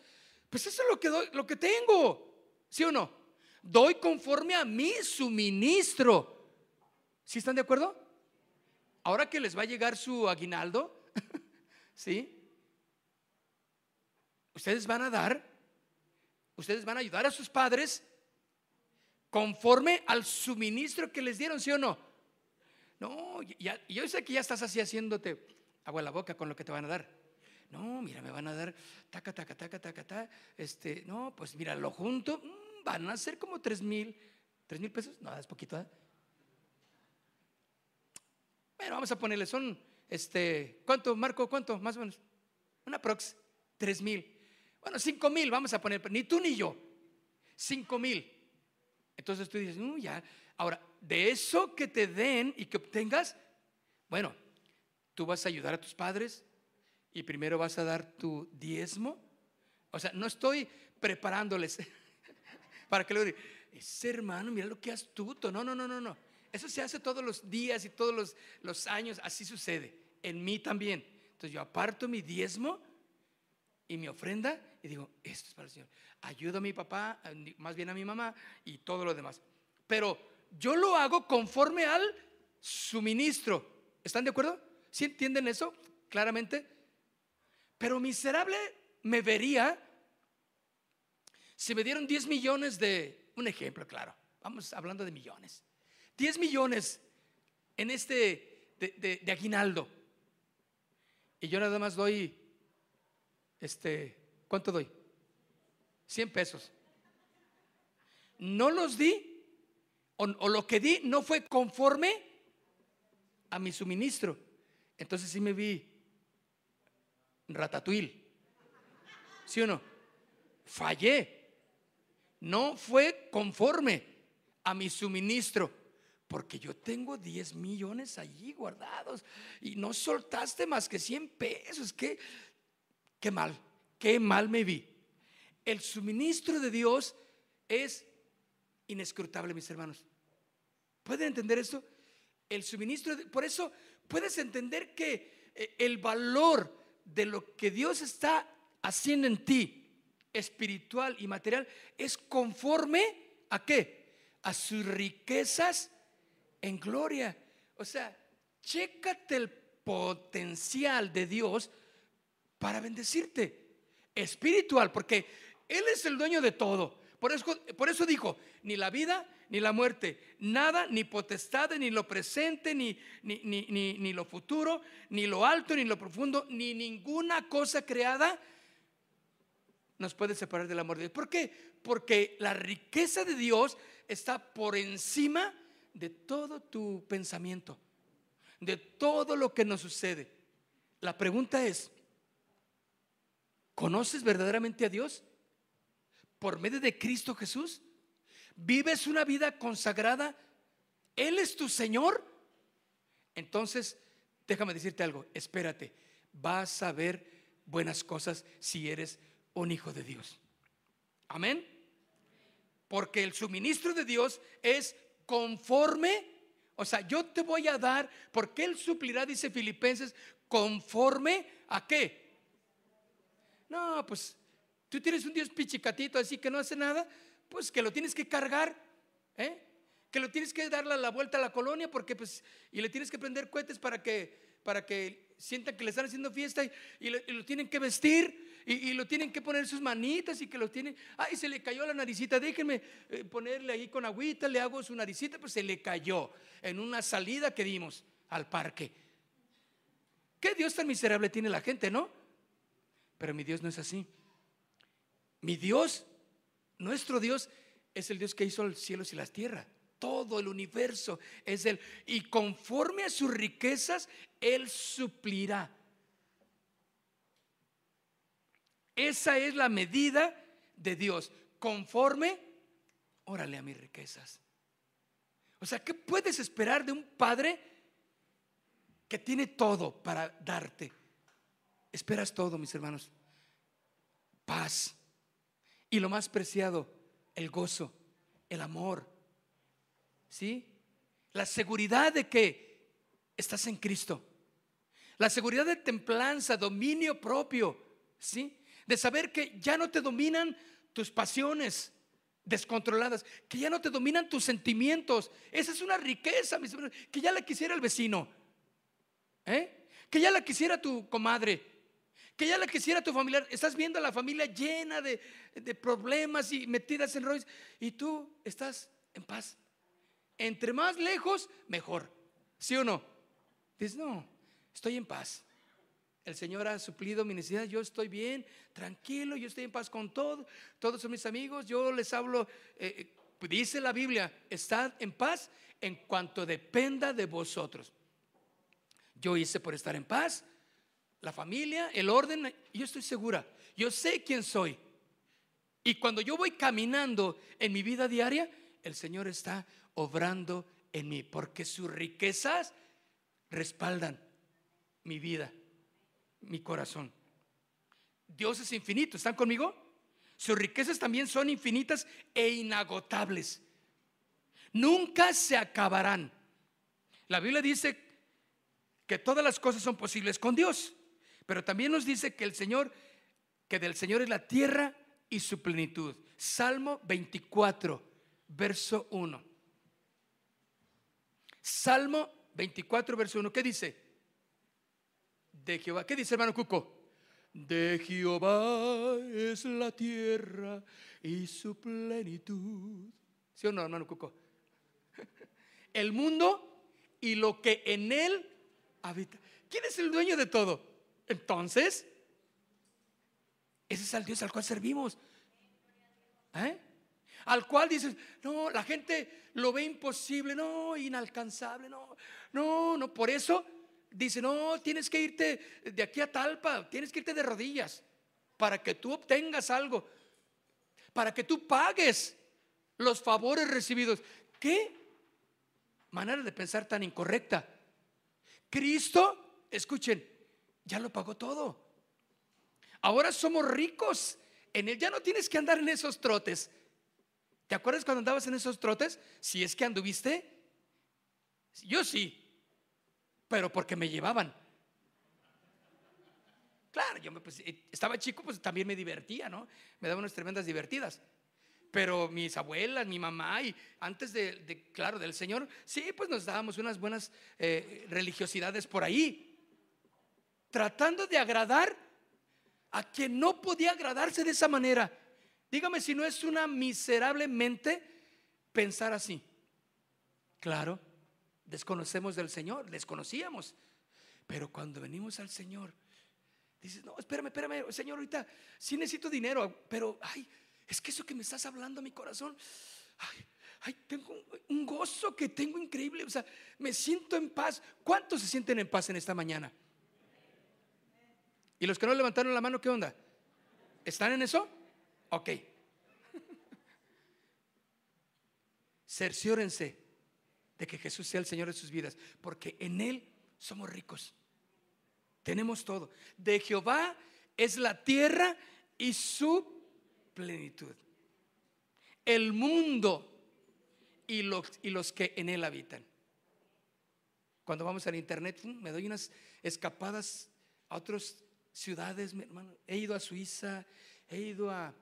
Pues eso es lo que, doy, lo que tengo, ¿sí o no? Doy conforme a mi suministro. ¿Sí están de acuerdo? Ahora que les va a llegar su aguinaldo, ¿sí? Ustedes van a dar ustedes van a ayudar a sus padres conforme al suministro que les dieron, ¿sí o no? No, yo sé que ya estás así haciéndote agua la boca con lo que te van a dar. No, mira, me van a dar taca, taca, taca, taca, taca. Este, no, pues mira, lo junto, mm, van a ser como tres mil, tres mil pesos. No, es poquito, ¿eh? Bueno, vamos a ponerle, son, este, ¿cuánto, Marco? ¿Cuánto? Más o menos. Una prox, tres mil. Bueno, cinco mil, vamos a poner, ni tú ni yo. Cinco mil. Entonces tú dices, no, ya. Ahora, de eso que te den y que obtengas, bueno, tú vas a ayudar a tus padres y primero vas a dar tu diezmo. O sea, no estoy preparándoles para que lo digan, ese hermano, mira lo que astuto. No, no, no, no, no. Eso se hace todos los días y todos los, los años, así sucede. En mí también. Entonces yo aparto mi diezmo y mi ofrenda y digo, esto es para el Señor. Ayudo a mi papá, más bien a mi mamá y todo lo demás. Pero yo lo hago conforme al suministro. ¿Están de acuerdo? ¿Sí entienden eso claramente? Pero miserable me vería si me dieron 10 millones de, un ejemplo, claro, vamos hablando de millones. 10 millones en este de, de aguinaldo. Y yo nada más doy este, ¿cuánto doy? 100 pesos. No los di, o, lo que di no fue conforme a mi suministro. Entonces sí me vi ratatouille. ¿Sí o no? Fallé. No fue conforme a mi suministro. Porque yo tengo 10 millones allí guardados y no soltaste más que 100 pesos. Que Qué mal, qué mal me vi. El suministro de Dios es inescrutable, mis hermanos. ¿Pueden entender esto? El suministro, por eso puedes entender que eh, el valor de lo que Dios está haciendo en ti, espiritual y material, es conforme ¿A qué? A sus riquezas en gloria. O sea, chécate el potencial de Dios para bendecirte. Espiritual, porque Él es el dueño de todo. Por eso, dijo, ni la vida ni la muerte, nada, ni potestad, ni lo presente, ni, ni, ni, ni, lo futuro, ni lo alto, ni lo profundo, ni ninguna cosa creada nos puede separar del amor de Dios. ¿Por qué? Porque la riqueza de Dios está por encima de todo tu pensamiento, de todo lo que nos sucede. La pregunta es, ¿conoces verdaderamente a Dios? ¿Por medio de Cristo Jesús? ¿Vives una vida consagrada? ¿Él es tu Señor? Entonces, déjame decirte algo, espérate, vas a ver buenas cosas si eres un hijo de Dios. Amén. Porque el suministro de Dios es conforme, o sea, yo te voy a dar, porque Él suplirá, dice Filipenses, conforme a qué. No, pues tú tienes un Dios pichicatito, así que no hace nada, pues que lo tienes que cargar, ¿eh? que lo tienes que darle la vuelta a la colonia, porque pues, y le tienes que prender cohetes para que, para que sientan que le están haciendo fiesta y, lo tienen que vestir y, lo tienen que poner sus manitas y que lo tienen. Ay, se le cayó la naricita, déjenme eh, ponerle ahí con agüita, le hago su naricita, pues se le cayó en una salida que dimos al parque. ¿Qué Dios tan miserable tiene la gente, no? Pero mi Dios no es así. Mi Dios, nuestro Dios, es el Dios que hizo los cielos y las tierras. Todo el universo es Él. Y conforme a sus riquezas, Él suplirá Esa es la medida de Dios. Conforme, órale a mis riquezas. O sea, ¿qué puedes esperar de un padre que tiene todo para darte? Esperas todo, mis hermanos. Paz. Y lo más preciado, el gozo, el amor. ¿Sí? La seguridad de que estás en Cristo. La seguridad de templanza, dominio propio. ¿Sí? de saber que ya no te dominan tus pasiones descontroladas, que ya no te dominan tus sentimientos. Esa es una riqueza, mis hermanos, que ya la quisiera el vecino, ¿eh? que ya la quisiera tu comadre, que ya la quisiera tu familiar. Estás viendo a la familia llena de, de problemas y metidas en rollos y tú estás en paz. Entre más lejos, mejor. ¿Sí o no? Dices, no, estoy en paz. El Señor ha suplido mi necesidad, yo estoy bien, tranquilo, yo estoy en paz con todo, todos son mis amigos, yo les hablo, eh, eh, dice la Biblia, estad en paz en cuanto dependa de vosotros. Yo hice por estar en paz, la familia, el orden, yo estoy segura, yo sé quién soy. Y cuando yo voy caminando en mi vida diaria, el Señor está obrando en mí, porque sus riquezas respaldan mi vida mi corazón. Dios es infinito, ¿están conmigo? Sus riquezas también son infinitas e inagotables. Nunca se acabarán. La Biblia dice que todas las cosas son posibles con Dios, pero también nos dice que el Señor, que del Señor es la tierra y su plenitud. Salmo 24, verso 1. Salmo 24, verso 1. ¿Qué dice? de Jehová. ¿Qué dice hermano Cuco? De Jehová es la tierra y su plenitud. ¿Sí o no, hermano Cuco? El mundo y lo que en él habita. ¿Quién es el dueño de todo? Entonces, ese es el Dios al cual servimos. ¿Eh? Al cual dices, no, la gente lo ve imposible, no, inalcanzable, no, no, no, por eso dice, no, tienes que irte de aquí a Talpa, tienes que irte de rodillas para que tú obtengas algo, para que tú pagues los favores recibidos. ¿Qué manera de pensar tan incorrecta? Cristo, escuchen, ya lo pagó todo. Ahora somos ricos. En él ya no tienes que andar en esos trotes. ¿Te acuerdas cuando andabas en esos trotes? Si es que anduviste. Yo sí pero porque me llevaban. Claro, yo pues, eh, estaba chico, pues también me divertía, ¿no? Me daban unas tremendas divertidas. pero mis abuelas, mi mamá y antes de, claro, del Señor, sí, pues nos dábamos unas buenas eh, religiosidades por ahí, tratando de agradar a quien no podía agradarse de esa manera. Dígame si no es una miserable mente pensar así. Claro, desconocemos del Señor, desconocíamos. Pero cuando venimos al Señor, dices, no, espérame, espérame, Señor, ahorita sí necesito dinero, pero, ay, es que eso que me estás hablando a mi corazón, ay, ay, tengo un gozo que tengo increíble, o sea, me siento en paz. ¿Cuántos se sienten en paz en esta mañana? ¿Y los que no levantaron la mano, qué onda? ¿Están en eso? Ok. Cerciórense de que Jesús sea el Señor de sus vidas, porque en Él somos ricos. Tenemos todo. De Jehová es la tierra y su plenitud. El mundo y los, y los que en él habitan. Cuando vamos al internet, me doy unas escapadas a otras ciudades, mi hermano. He ido a Suiza, he ido a,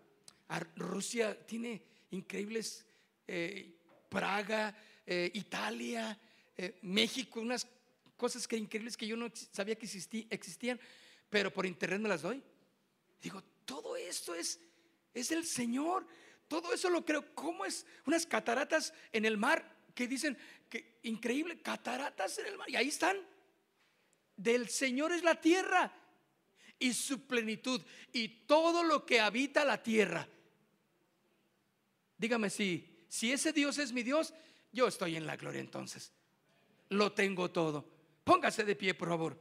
Rusia, tiene increíbles, eh, Praga, eh, Italia, eh, México, unas cosas que increíbles que yo no sabía que existían, pero por internet me las doy. Digo, todo esto es, es el Señor. Todo eso lo creo. ¿Cómo es unas cataratas en el mar que dicen que increíble, cataratas en el mar? Y ahí están. Del Señor es la tierra y su plenitud y todo lo que habita la tierra. Dígame si, si ese Dios es mi Dios, yo estoy en la gloria entonces. Lo tengo todo. Póngase de pie, por favor.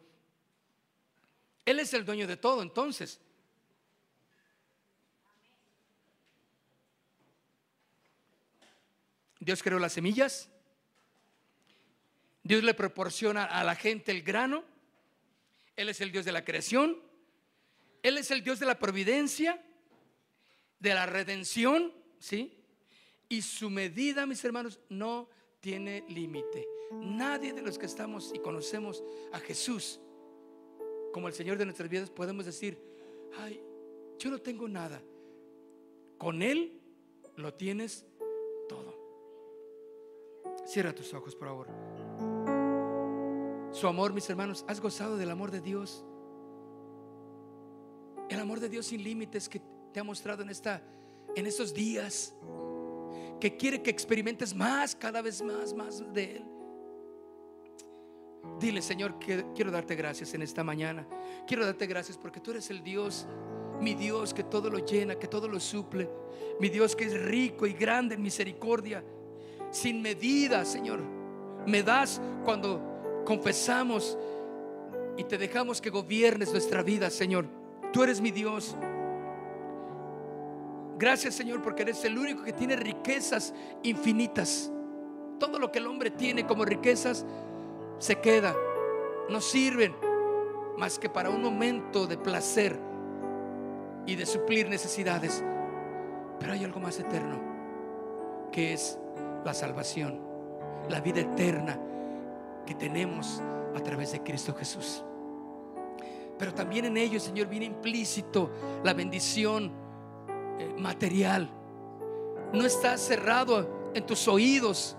Él es el dueño de todo, entonces. Dios creó las semillas. Dios le proporciona a la gente el grano. Él es el Dios de la creación. Él es el Dios de la providencia, de la redención, ¿sí? Y su medida, mis hermanos, no tiene límite. Nadie de los que estamos y conocemos a Jesús como el Señor de nuestras vidas podemos decir, ay, yo no tengo nada. Con Él lo tienes todo. Cierra tus ojos, por favor. Su amor, mis hermanos, ¿has gozado del amor de Dios? El amor de Dios sin límites que te ha mostrado en esta en estos días que quiere que experimentes más, cada vez más, más de Él. Dile, Señor, que quiero darte gracias en esta mañana. Quiero darte gracias porque tú eres el Dios, mi Dios que todo lo llena, que todo lo suple. Mi Dios que es rico y grande en misericordia, sin medida, Señor. Me das cuando confesamos y te dejamos que gobiernes nuestra vida, Señor. Tú eres mi Dios. Gracias Señor porque eres el único que tiene riquezas infinitas. Todo lo que el hombre tiene como riquezas se queda, no sirven más que para un momento de placer y de suplir necesidades. Pero hay algo más eterno, que es la salvación, la vida eterna que tenemos a través de Cristo Jesús. Pero también en ello, Señor, viene implícito la bendición eh, material. No estás cerrado en tus oídos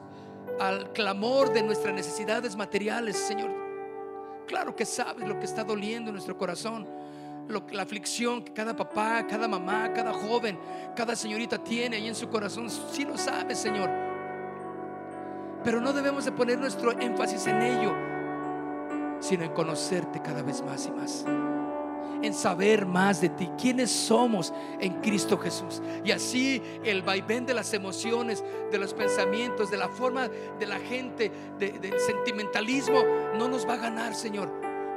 al clamor de nuestras necesidades materiales, Señor. Claro que sabes lo que está doliendo en nuestro corazón, lo, la aflicción que cada papá, cada mamá, cada joven, cada señorita tiene ahí en su corazón. Sí lo sabes, Señor. Pero no debemos de poner nuestro énfasis en ello, sino en conocerte cada vez más y más en saber más de ti, quiénes somos en Cristo Jesús. Y así el vaivén de las emociones, de los pensamientos, de la forma de la gente, del sentimentalismo, no nos va a ganar, Señor,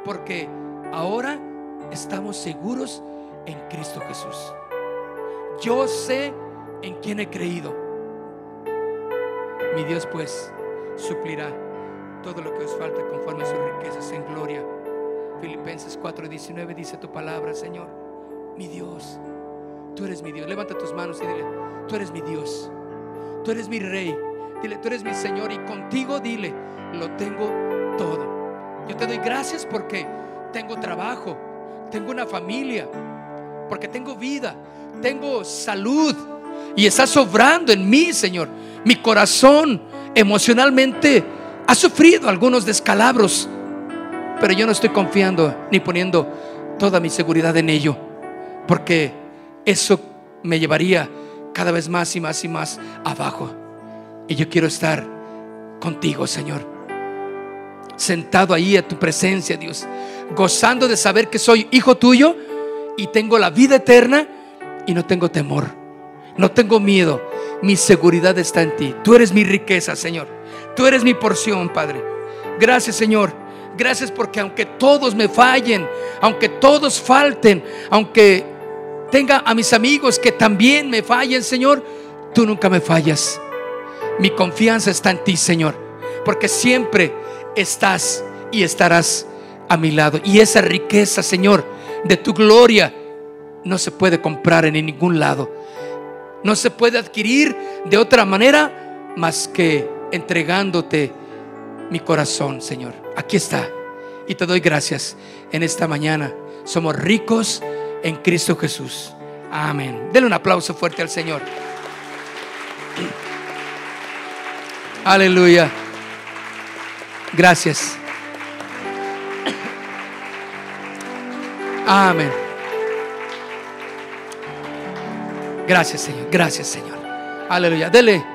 porque ahora estamos seguros en Cristo Jesús. Yo sé en quién he creído. Mi Dios pues suplirá todo lo que os falta conforme a sus riquezas en gloria Filipenses 4:19 dice tu palabra, Señor, mi Dios, tú eres mi Dios. Levanta tus manos y dile, tú eres mi Dios, tú eres mi Rey. Dile, tú eres mi Señor y contigo dile, lo tengo todo. Yo te doy gracias porque tengo trabajo, tengo una familia, porque tengo vida, tengo salud Y está sobrando en mí, Señor. Mi corazón emocionalmente ha sufrido algunos descalabros. Pero yo no estoy confiando ni poniendo toda mi seguridad en ello. Porque eso me llevaría cada vez más y más y más abajo. Y yo quiero estar contigo, Señor. Sentado ahí a tu presencia, Dios. Gozando de saber que soy hijo tuyo y tengo la vida eterna y no tengo temor. No tengo miedo. Mi seguridad está en ti. Tú eres mi riqueza, Señor. Tú eres mi porción, Padre. Gracias, Señor. Gracias porque aunque todos me fallen, aunque todos falten, aunque tenga a mis amigos que también me fallen, Señor, tú nunca me fallas. Mi confianza está en ti, Señor, porque siempre estás y estarás a mi lado. Y esa riqueza, Señor, de tu gloria no se puede comprar en ningún lado. No se puede adquirir de otra manera más que entregándote mi corazón, Señor. Aquí está. Y te doy gracias en esta mañana. Somos ricos en Cristo Jesús. Amén. Denle un aplauso fuerte al Señor. Aleluya. Gracias. Amén. Gracias, Señor. Gracias, Señor. Aleluya. Dele.